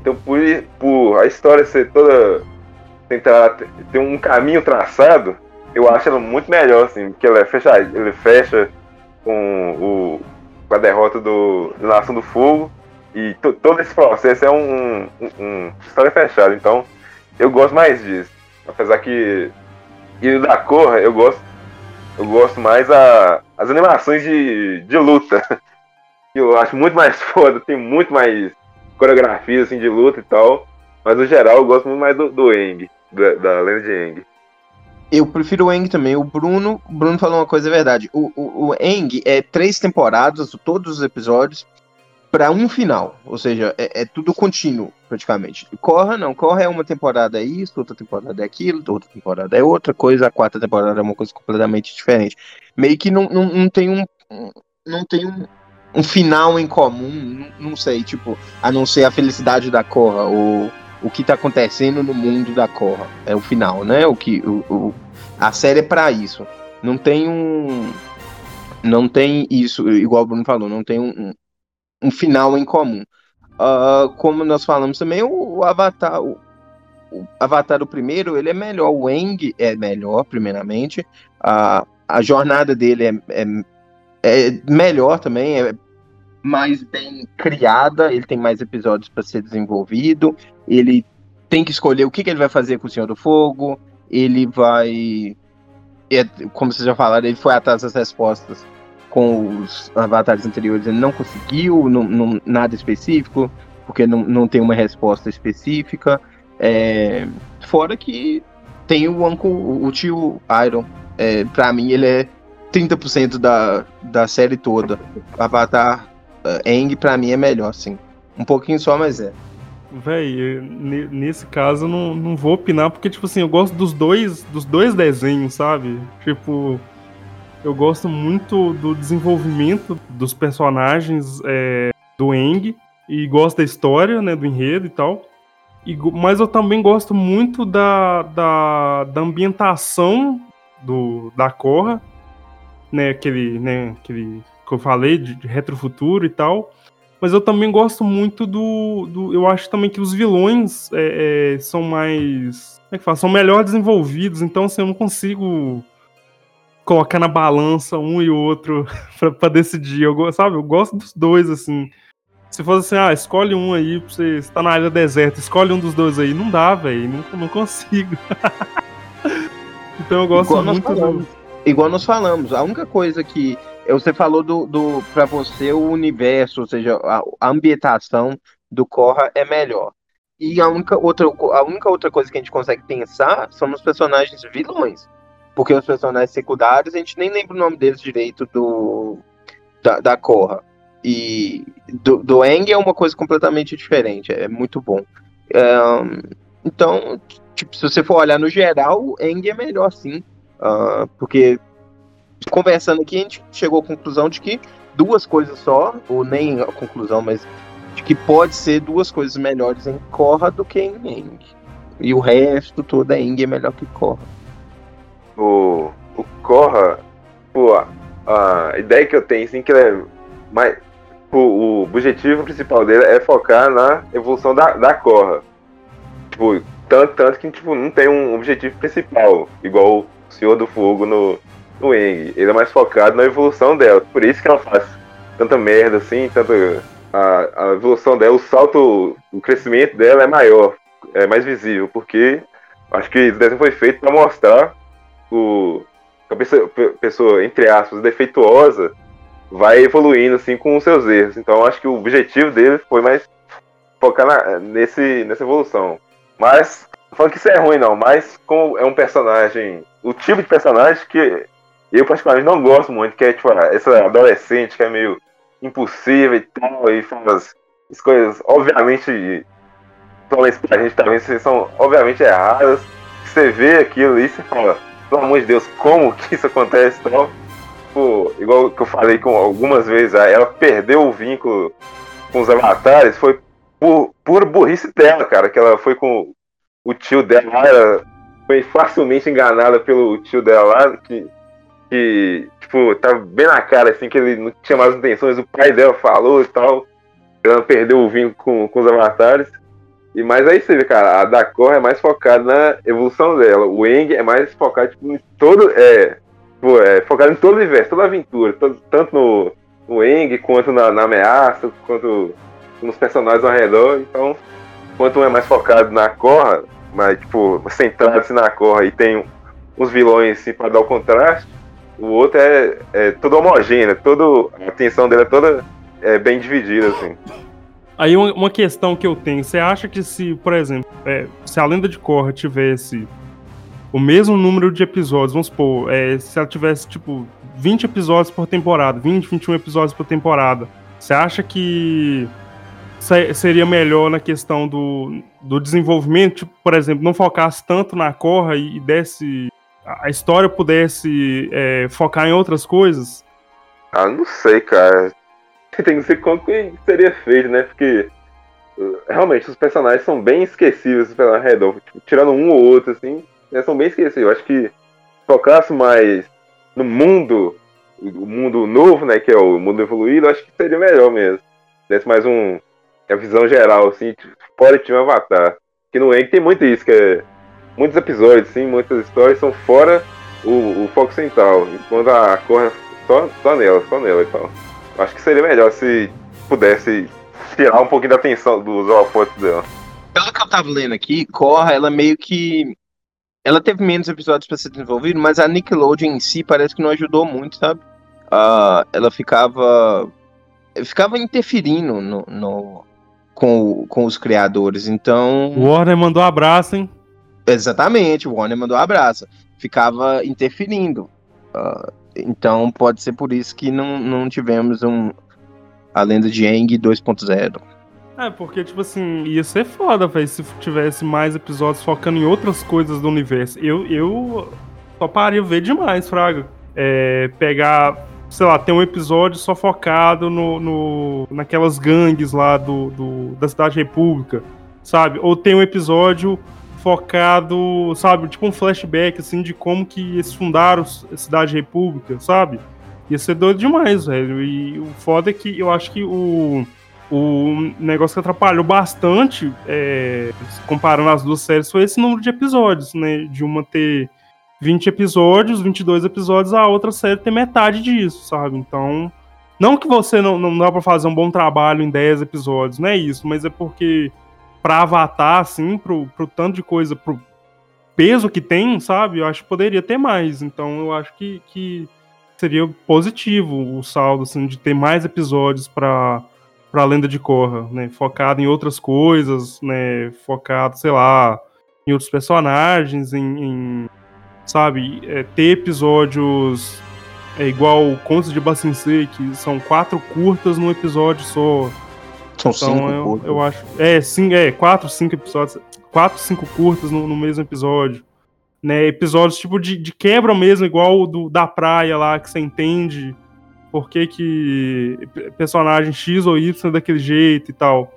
Então, por, por a história ser toda. tentar ter um caminho traçado, eu acho ela muito melhor, assim, porque ela é fecha, ele fecha com, o, com a derrota do, do Nação do Fogo. E todo esse processo é um, um, um história fechada. Então, eu gosto mais disso. Apesar que. E da cor, eu gosto. Eu gosto mais a, as animações de, de luta. [LAUGHS] Eu acho muito mais [LAUGHS] foda, tem muito mais coreografia assim, de luta e tal. Mas no geral eu gosto muito mais do, do Eng, da, da lenda de Eng. Eu prefiro o Eng também. O Bruno, o Bruno falou uma coisa é verdade. O, o, o Eng é três temporadas, todos os episódios, para um final. Ou seja, é, é, tudo contínuo, praticamente. Corra não, Corra é uma temporada é isso, outra temporada é aquilo, outra temporada é outra coisa, a quarta temporada é uma coisa completamente diferente. Meio que não, não, não tem um. Não tem um, um final em comum, não, não, sei, tipo, a não ser a felicidade da Corra, ou o que tá acontecendo no mundo da Corra. É o final, né? O que. O, o a série é pra isso. Não tem um. Não tem isso, igual o Bruno falou, não tem um, um final em comum. Uh, como nós falamos também, o, o Avatar, o, o, Avatar o primeiro, ele é melhor, o Eng é melhor, primeiramente, uh, a jornada dele é, é, é, melhor também, é mais bem criada, ele tem mais episódios para ser desenvolvido, ele tem que escolher o que, que, ele vai fazer com o Senhor do Fogo, ele vai, é, como vocês já falaram, ele foi atrás das respostas com os avatares anteriores ele não conseguiu, não, não, nada específico, porque não, não tem uma resposta específica. É, fora que tem o Uncle, o tio Iron. É, pra mim, ele é 30% da, da série toda. Avatar uh, Aang, pra mim, é melhor, sim. Um pouquinho só, mas é. Véi, nesse caso eu não, não vou opinar, porque, tipo assim, eu gosto dos dois, dos dois desenhos, sabe? Tipo, eu gosto muito do desenvolvimento dos personagens é, do Eng e gosto da história, né, do enredo e tal. E, mas eu também gosto muito da, da, da ambientação do, da Korra, né, aquele, né, aquele que eu falei de, de retrofuturo e tal. Mas eu também gosto muito do, do eu acho também que os vilões é, é, são mais, como é que fala, são melhor desenvolvidos. Então, assim, eu não consigo colocar na balança um e outro [LAUGHS] pra, pra decidir. Eu, sabe, eu gosto dos dois, assim. Se fosse assim, ah, escolhe um aí pra você estar tá na área deserta, escolhe um dos dois aí. Não dá, velho. Não, não consigo. [LAUGHS] então eu gosto igual muito do. Igual nós falamos, a única coisa que. Você falou do, do para você o universo, ou seja, a, a ambientação do Korra é melhor. E a única, outra, a única outra coisa que a gente consegue pensar são os personagens vilões. Porque os personagens secundários, a gente nem lembra o nome deles direito do da, da Korra. E do, do Eng é uma coisa completamente diferente, é muito bom. Um, então, tipo, se você for olhar no geral, o Eng é melhor sim. Uh, porque conversando aqui, a gente chegou à conclusão de que duas coisas só, ou nem a conclusão, mas de que pode ser duas coisas melhores em Korra do que em Eng. E o resto todo é Eng é melhor que Korra o, o Korra, pô, a, a ideia que eu tenho, assim, que ele é mais. O, o objetivo principal dele é focar na evolução da, da Korra. Tipo, tanto, tanto que tipo, não tem um objetivo principal, igual o Senhor do Fogo no, no Eng. Ele é mais focado na evolução dela. Por isso que ela faz tanta merda assim, tanta. A, a evolução dela, o salto, o crescimento dela é maior, é mais visível, porque acho que o desenho foi feito para mostrar o, a pessoa, pessoa, entre aspas, defeituosa vai evoluindo assim com os seus erros. Então acho que o objetivo dele foi mais focar na, nesse, nessa evolução. Mas, falando que isso é ruim não, mas como é um personagem, o tipo de personagem que eu particularmente não gosto muito, que é tipo essa adolescente que é meio impossível e tal, e faz as coisas, obviamente, talvez pra gente também são obviamente erradas. Você vê aquilo e você fala, pelo amor de Deus, como que isso acontece e tal. Pô, igual que eu falei com algumas vezes, ela perdeu o vínculo com os avatares, foi por pura burrice dela, cara, que ela foi com o tio dela, ela foi facilmente enganada pelo tio dela lá, que que, tipo, tá bem na cara, assim, que ele não tinha mais intenções, o pai dela falou e tal. Ela perdeu o vínculo com, com os avatares. E mais aí você vê, cara, a da Korra é mais focada na evolução dela. O Eng é mais focado, tipo, em todo. É, tipo, é focado em todo o universo, toda a aventura. Todo, tanto no, no Eng, quanto na, na, ameaça, quanto nos personagens ao redor. Então, quanto um é mais focado na Korra, mas, tipo, centrado-se na Korra e tem uns vilões, assim, pra dar o contraste o outro é, é todo homogêneo, todo, a atenção dele é toda é, bem dividida, assim. Aí uma questão que eu tenho, você acha que se, por exemplo, é, se a Lenda de Korra tivesse o mesmo número de episódios, vamos supor, é, se ela tivesse, tipo, 20 episódios por temporada, 20, 21 episódios por temporada, você acha que seria melhor na questão do, do desenvolvimento, tipo, por exemplo, não focasse tanto na Korra e, e desse a história pudesse é, focar em outras coisas? Ah, não sei, cara. Tem que ser como que seria feito, né? Porque uh, realmente os personagens são bem esquecíveis pela redor. Tipo, tirando um ou outro, assim, né, são bem esquecíveis. Eu acho que focasse mais no mundo, o mundo novo, né? Que é o mundo evoluído, acho que seria melhor mesmo. Desse mais um. A visão geral, assim, fora de um avatar. Que no Eng tem muito isso, que é muitos episódios, sim, muitas histórias são fora o, o foco central. Enquanto a Korra só, só nela, só nela e tal. Acho que seria melhor se pudesse tirar um pouquinho da atenção dos holofotes dela. Pelo que eu tava lendo aqui, Korra, ela meio que. Ela teve menos episódios para ser desenvolvido, mas a Nickelodeon em si parece que não ajudou muito, sabe? Uh, ela ficava. Ficava interferindo no, no, com, com os criadores, então. O Warner mandou um abraço, hein? Exatamente, o Warner mandou um abraço. Ficava interferindo. Uh, então pode ser por isso que não, não tivemos um a lenda de Aang 2.0. É, porque, tipo assim, ia ser foda, velho, se tivesse mais episódios focando em outras coisas do universo. Eu, eu toparia ver demais, Fraga. É, pegar, sei lá, ter um episódio só focado no, no, naquelas gangues lá do, do, da Cidade República, sabe? Ou tem um episódio focado, sabe, tipo um flashback, assim, de como que eles fundaram a Cidade República, sabe? Ia ser doido demais, velho. E o foda é que eu acho que o, o negócio que atrapalhou bastante, é, comparando as duas séries, foi esse número de episódios, né? De uma ter 20 episódios, 22 episódios, a outra série ter metade disso, sabe? Então, não que você não, não dá pra fazer um bom trabalho em 10 episódios, não é isso, mas é porque pra Avatar, assim, pro, pro tanto de coisa, pro peso que tem, sabe? Eu acho que poderia ter mais. Então eu acho que, que seria positivo o saldo, assim, de ter mais episódios pra, pra Lenda de Korra, né? Focado em outras coisas, né? Focado, sei lá, em outros personagens, em, em sabe? É, ter episódios é igual Contos de Bacincê, que são quatro curtas num episódio só. São então, cinco eu, eu, acho. É, sim, é, quatro, cinco episódios. Quatro, cinco curtas no, no mesmo episódio. Né, episódios tipo de, de quebra mesmo, igual o do, da praia lá, que você entende por que, que personagem X ou Y é daquele jeito e tal.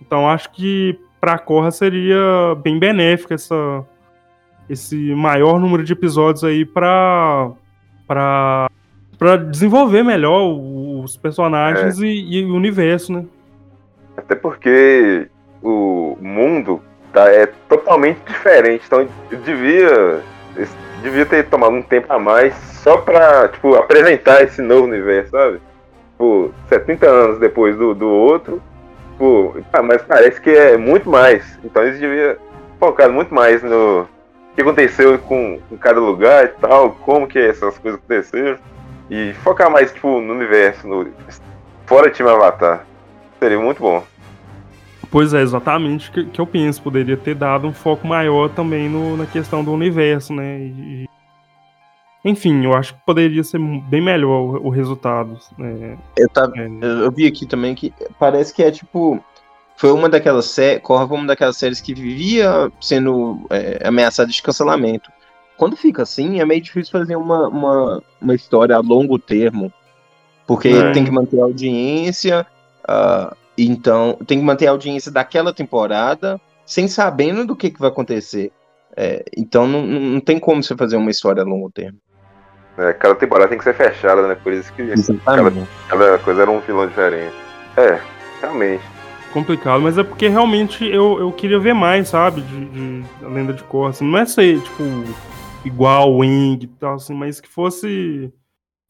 Então acho que pra Corra seria bem benéfico essa, esse maior número de episódios aí pra, pra, pra desenvolver melhor os personagens é. e, e, o universo, né? Até porque o mundo tá, é totalmente diferente. Então devia, devia ter tomado um tempo a mais só pra, tipo, apresentar esse novo universo, sabe? Tipo, 70 anos depois do, do outro, tipo, ah, mas parece que é muito mais. Então eles deviam focar muito mais no que aconteceu com, com cada lugar e tal, como que essas coisas aconteceram. E focar mais, tipo, no universo, no, fora time Avatar. Seria muito bom. Pois é, exatamente que, que eu penso. Poderia ter dado um foco maior também no, na questão do universo, né? E, enfim, eu acho que poderia ser bem melhor o, o resultado. Né? Eu, tava, é. eu vi aqui também que parece que é tipo. Foi uma daquelas séries. Corra foi uma daquelas séries que vivia sendo é, ameaçada de cancelamento. Quando fica assim, é meio difícil fazer uma, uma, uma história a longo termo. Porque é. tem que manter a audiência. Uh, então, tem que manter a audiência daquela temporada sem sabendo do que, que vai acontecer. É, então, não, não tem como você fazer uma história a longo termo. É, cada temporada tem que ser fechada, né? Por isso que cada, cada, coisa era um vilão diferente. É, realmente. Complicado, mas é porque realmente eu, eu queria ver mais, sabe? De, de a lenda de Korra. Assim, não é ser, tipo, igual o Wing e tal, assim, mas que fosse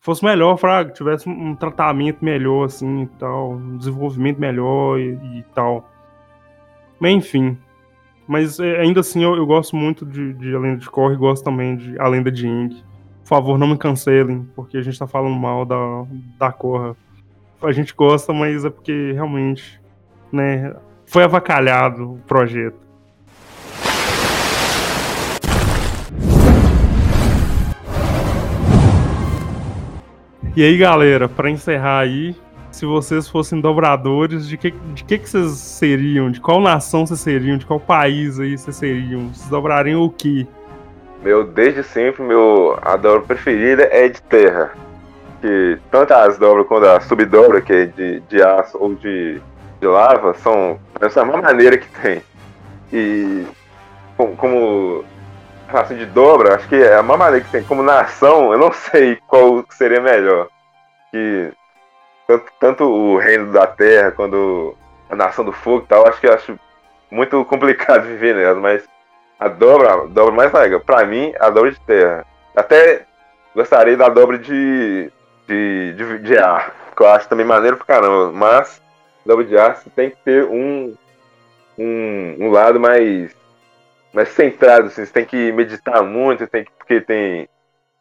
fosse melhor, Fraga, tivesse um tratamento melhor, assim, e tal, um desenvolvimento melhor e, e tal. Mas, enfim. Mas é, ainda assim, eu, eu gosto muito de, de A Lenda de Korra e gosto também de A Lenda de Ing. Por favor, não me cancelem, porque a gente tá falando mal da, da Korra. A gente gosta, mas é porque realmente, né, foi avacalhado o projeto. E aí, galera, para encerrar aí, se vocês fossem dobradores, de que, de que, que vocês seriam? De qual nação vocês seriam? De qual país aí vocês seriam? Vocês dobrariam o quê? Meu, desde sempre, meu, a dobra preferida é de terra. Que tanto as dobras quanto a subdobra, que é de, de aço ou de, de lava, são essa mesma maneira que tem. E como, como assim, de dobra, acho que é a maneira que tem como nação, eu não sei qual seria melhor. Que tanto, tanto o reino da terra quanto a nação do fogo e tal, acho que eu acho muito [LAUGHS] complicado viver nelas, mas a dobra, a dobra mais legal, pra mim, a dobra de terra. Até gostaria da dobra de, de, de, de ar, que eu acho também maneiro pra caramba, mas dobra de ar tem que ter um, um, um lado mais mais centrado, assim, você tem que meditar muito, tem que, porque tem.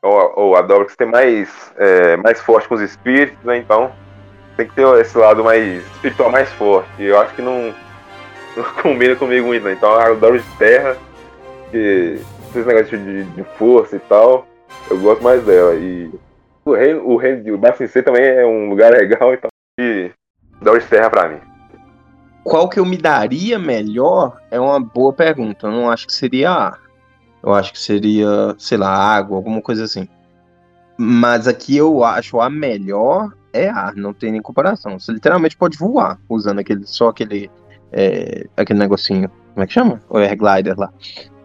Ou, ou a dobra que você tem mais, é, mais forte com os espíritos, né? Então tem que ter esse lado mais espiritual mais forte. E eu acho que não, não [LAUGHS] combina comigo muito, né? Então a dobra de terra, que esses negócios de, de, força e tal, eu gosto mais dela. E o reino, o reino de Bafin também é um lugar [LAUGHS] legal, então e dobra de terra pra mim qual que eu me daria melhor é uma boa pergunta. Eu não acho que seria ar. Eu acho que seria, sei lá, água, alguma coisa assim. Mas aqui eu acho a melhor é ar, não tem nem comparação. Você literalmente pode voar usando aquele, só aquele, é, aquele negocinho. Como é que chama? O air glider lá.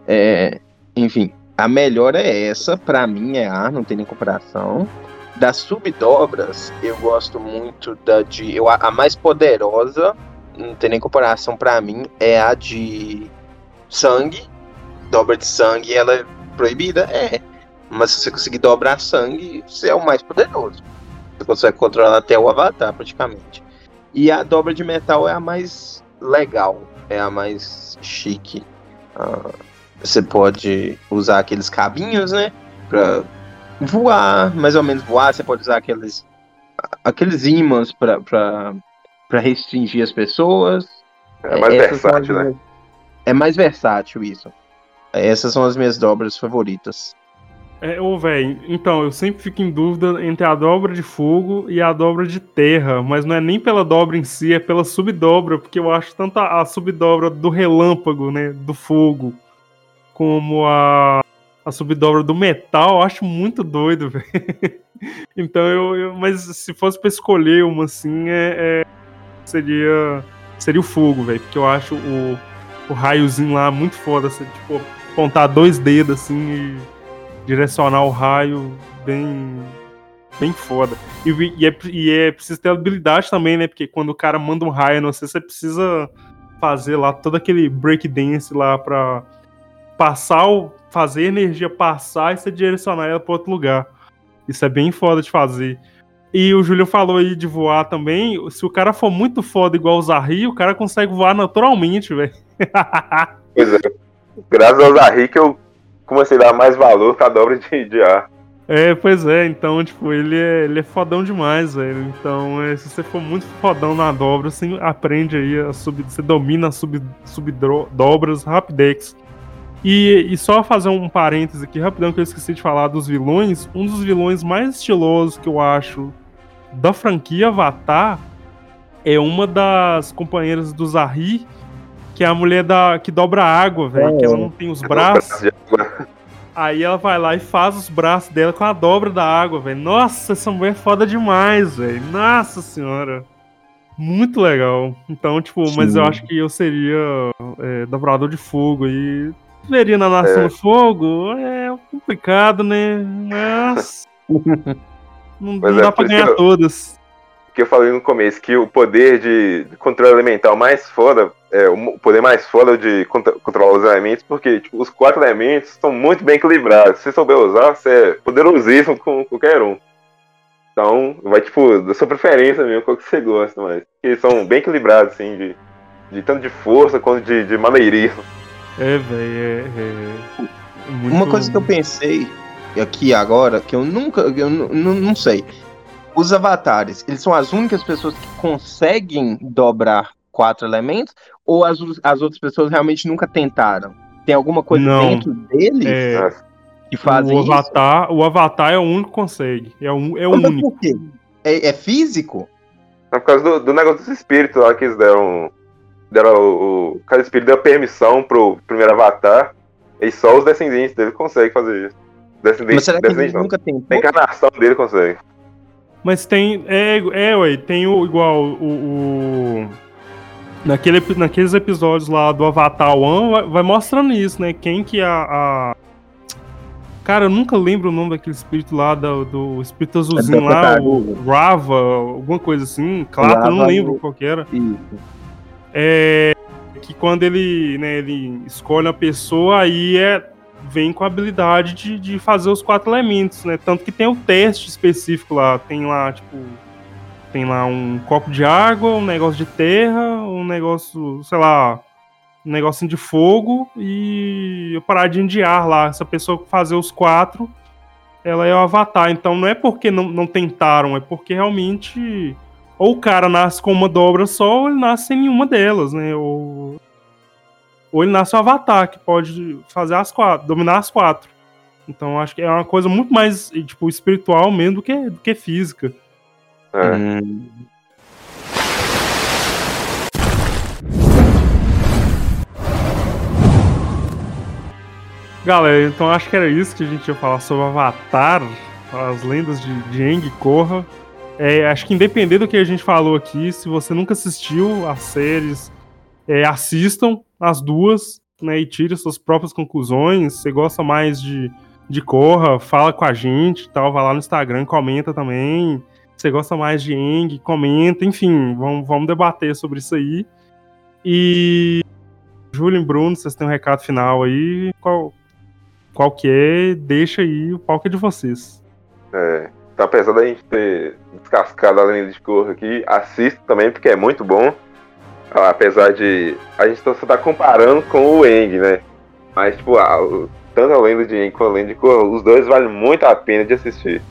É, enfim, a melhor é essa, para mim é ar, não tem nem comparação. Das subdobras, eu gosto muito da de. Eu, a mais poderosa não tem nem comparação para mim, é a de sangue. Dobra de sangue, ela é proibida? É. Mas se você conseguir dobrar sangue, você é o mais poderoso. Você consegue controlar até o avatar, praticamente. E a dobra de metal é a mais legal, é a mais chique. Ah, você pode usar aqueles cabinhos, né? Pra voar, mais ou menos voar. Você pode usar aqueles, aqueles ímãs pra, pra para restringir as pessoas. É mais Essas versátil, né? É mais versátil isso. Essas são as minhas dobras favoritas. É, ô, velho, então, eu sempre fico em dúvida entre a dobra de fogo e a dobra de terra, mas não é nem pela dobra em si, é pela subdobra, porque eu acho tanto a, a subdobra do relâmpago, né, do fogo, como a, a subdobra do metal, eu acho muito doido, [LAUGHS] velho. então eu, eu, Mas se fosse pra escolher uma assim, é, é seria seria o fogo, velho. Porque eu acho o, o raiozinho lá muito foda. Você, tipo, apontar dois dedos assim e direcionar o raio bem bem foda. E, e, é, e é preciso ter habilidade também, né? Porque quando o cara manda um raio, não sei, você precisa fazer lá todo aquele breakdance lá pra passar o. fazer a energia passar e você direcionar ela pra outro lugar. Isso é bem foda de fazer. E o Júlio falou aí de voar também. Se o cara for muito foda igual o Zahri, o cara consegue voar naturalmente, velho. [LAUGHS] Pois é. Graças ao Zahri que eu comecei a dar mais valor pra dobra de, de ar. É, pois é, então, tipo, ele é, ele é fodão demais, velho. Então, é, se você for muito fodão na dobra, você aprende aí a sub. Você domina as sub, subdobras rapidex. E, e só fazer um parênteses aqui rapidão que eu esqueci de falar dos vilões. Um dos vilões mais estilosos que eu acho da franquia Avatar é uma das companheiras do Zahri, que é a mulher da, que dobra água, velho. É. Que ela não tem os braços. Aí ela vai lá e faz os braços dela com a dobra da água, velho. Nossa, essa mulher é foda demais, velho. Nossa senhora. Muito legal. Então, tipo, Sim. mas eu acho que eu seria é, dobrador de fogo e veria na Nação é. do Fogo. É complicado, né? Mas. [LAUGHS] não, não é, dá pra ganhar eu... todas que eu falei no começo, que o poder de controle elemental mais foda, é, o poder mais foda de controlar os elementos, porque tipo, os quatro elementos estão muito bem equilibrados. Se você souber usar, você é poderosíssimo com qualquer um. Então, vai tipo, da sua preferência mesmo, qual que você gosta. Porque eles são bem equilibrados, assim, de, de tanto de força quanto de, de maneirismo. É, velho, é, é, é muito... Uma coisa que eu pensei aqui agora, que eu nunca, eu não sei os avatares, eles são as únicas pessoas que conseguem dobrar quatro elementos? Ou as, as outras pessoas realmente nunca tentaram? Tem alguma coisa Não. dentro deles é, que fazem o avatar, isso? O avatar é o único que consegue. É, um, é o único. Por quê? É, é físico? É por causa do, do, negócio dos espíritos lá que eles deram. deram o, o, cada espírito deu permissão pro primeiro avatar. E só os descendentes dele conseguem fazer isso. Descendentes, Mas será que descendentes, nunca tentou? A encarnação dele consegue. Mas tem. É, é ué, tem o igual o. o naquele, naqueles episódios lá do Avatar One, vai, vai mostrando isso, né? Quem que a, a. Cara, eu nunca lembro o nome daquele espírito lá, do, do espírito azulzinho é lá, o Rava, alguma coisa assim. Claro, eu não lembro qual que era. Isso. É. Que quando ele, né, ele escolhe a pessoa, aí é vem com a habilidade de, de fazer os quatro elementos, né? Tanto que tem o teste específico lá. Tem lá, tipo. Tem lá um copo de água, um negócio de terra, um negócio, sei lá, um negocinho de fogo e paradinha de ar lá. Essa pessoa fazer os quatro, ela é o avatar. Então não é porque não, não tentaram, é porque realmente. Ou o cara nasce com uma dobra só, ou ele nasce sem nenhuma delas, né? Ou ou ele nasce um avatar, que pode fazer as quatro, dominar as quatro. Então acho que é uma coisa muito mais, tipo, espiritual mesmo do que, do que física. É. Hum. Galera, então acho que era isso que a gente ia falar sobre Avatar, as lendas de, de Aang e Korra. É, acho que independente do que a gente falou aqui, se você nunca assistiu as séries, é, assistam as duas, né, e tire suas próprias conclusões. Você gosta mais de, de Corra, fala com a gente tal, vai lá no Instagram, comenta também. Você gosta mais de Eng, comenta, enfim, vamos, vamos debater sobre isso aí. E Júlio e Bruno, vocês têm um recado final aí? Qual, qual que é? Deixa aí, o palco é de vocês. É, tá apesar da gente ter descascado a lenda de Corra aqui, assista também, porque é muito bom. Apesar de. A gente só tá comparando com o Eng, né? Mas, tipo, a, tanto a lenda de Eng quanto a lenda de Korra, os dois valem muito a pena de assistir.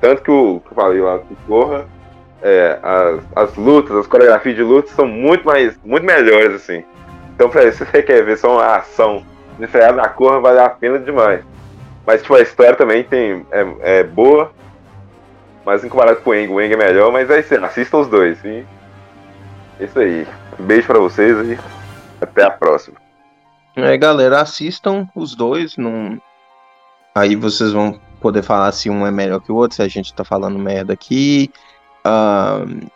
Tanto que o que eu falei lá do Korra, é, as, as lutas, as coreografias de luta são muito mais, muito melhores, assim. Então, pra se [LAUGHS] você quer ver só uma ação diferente na Korra, vale a pena demais. Mas, tipo, a história também tem, é, é boa, mas em comparado com o Eng, o Eng é melhor, mas aí você assista os dois, sim. Isso aí. Beijo para vocês e até a próxima. É, galera, assistam os dois. Não... Aí vocês vão poder falar se um é melhor que o outro, se a gente tá falando merda aqui. Uh,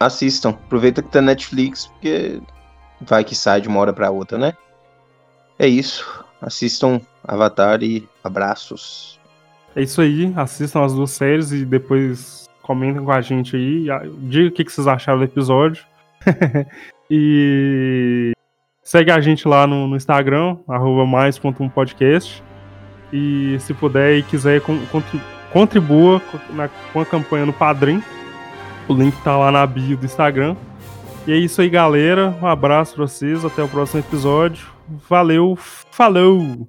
assistam. Aproveita que tá Netflix, porque vai que sai de uma hora pra outra, né? É isso. Assistam Avatar e abraços. É isso aí. Assistam as duas séries e depois comentem com a gente aí. Diga o que vocês acharam do episódio. [LAUGHS] e segue a gente lá no, no Instagram, arroba. E se puder e quiser contribua com a campanha no Padrim. O link tá lá na bio do Instagram. E é isso aí, galera. Um abraço pra vocês. Até o próximo episódio. Valeu, falou!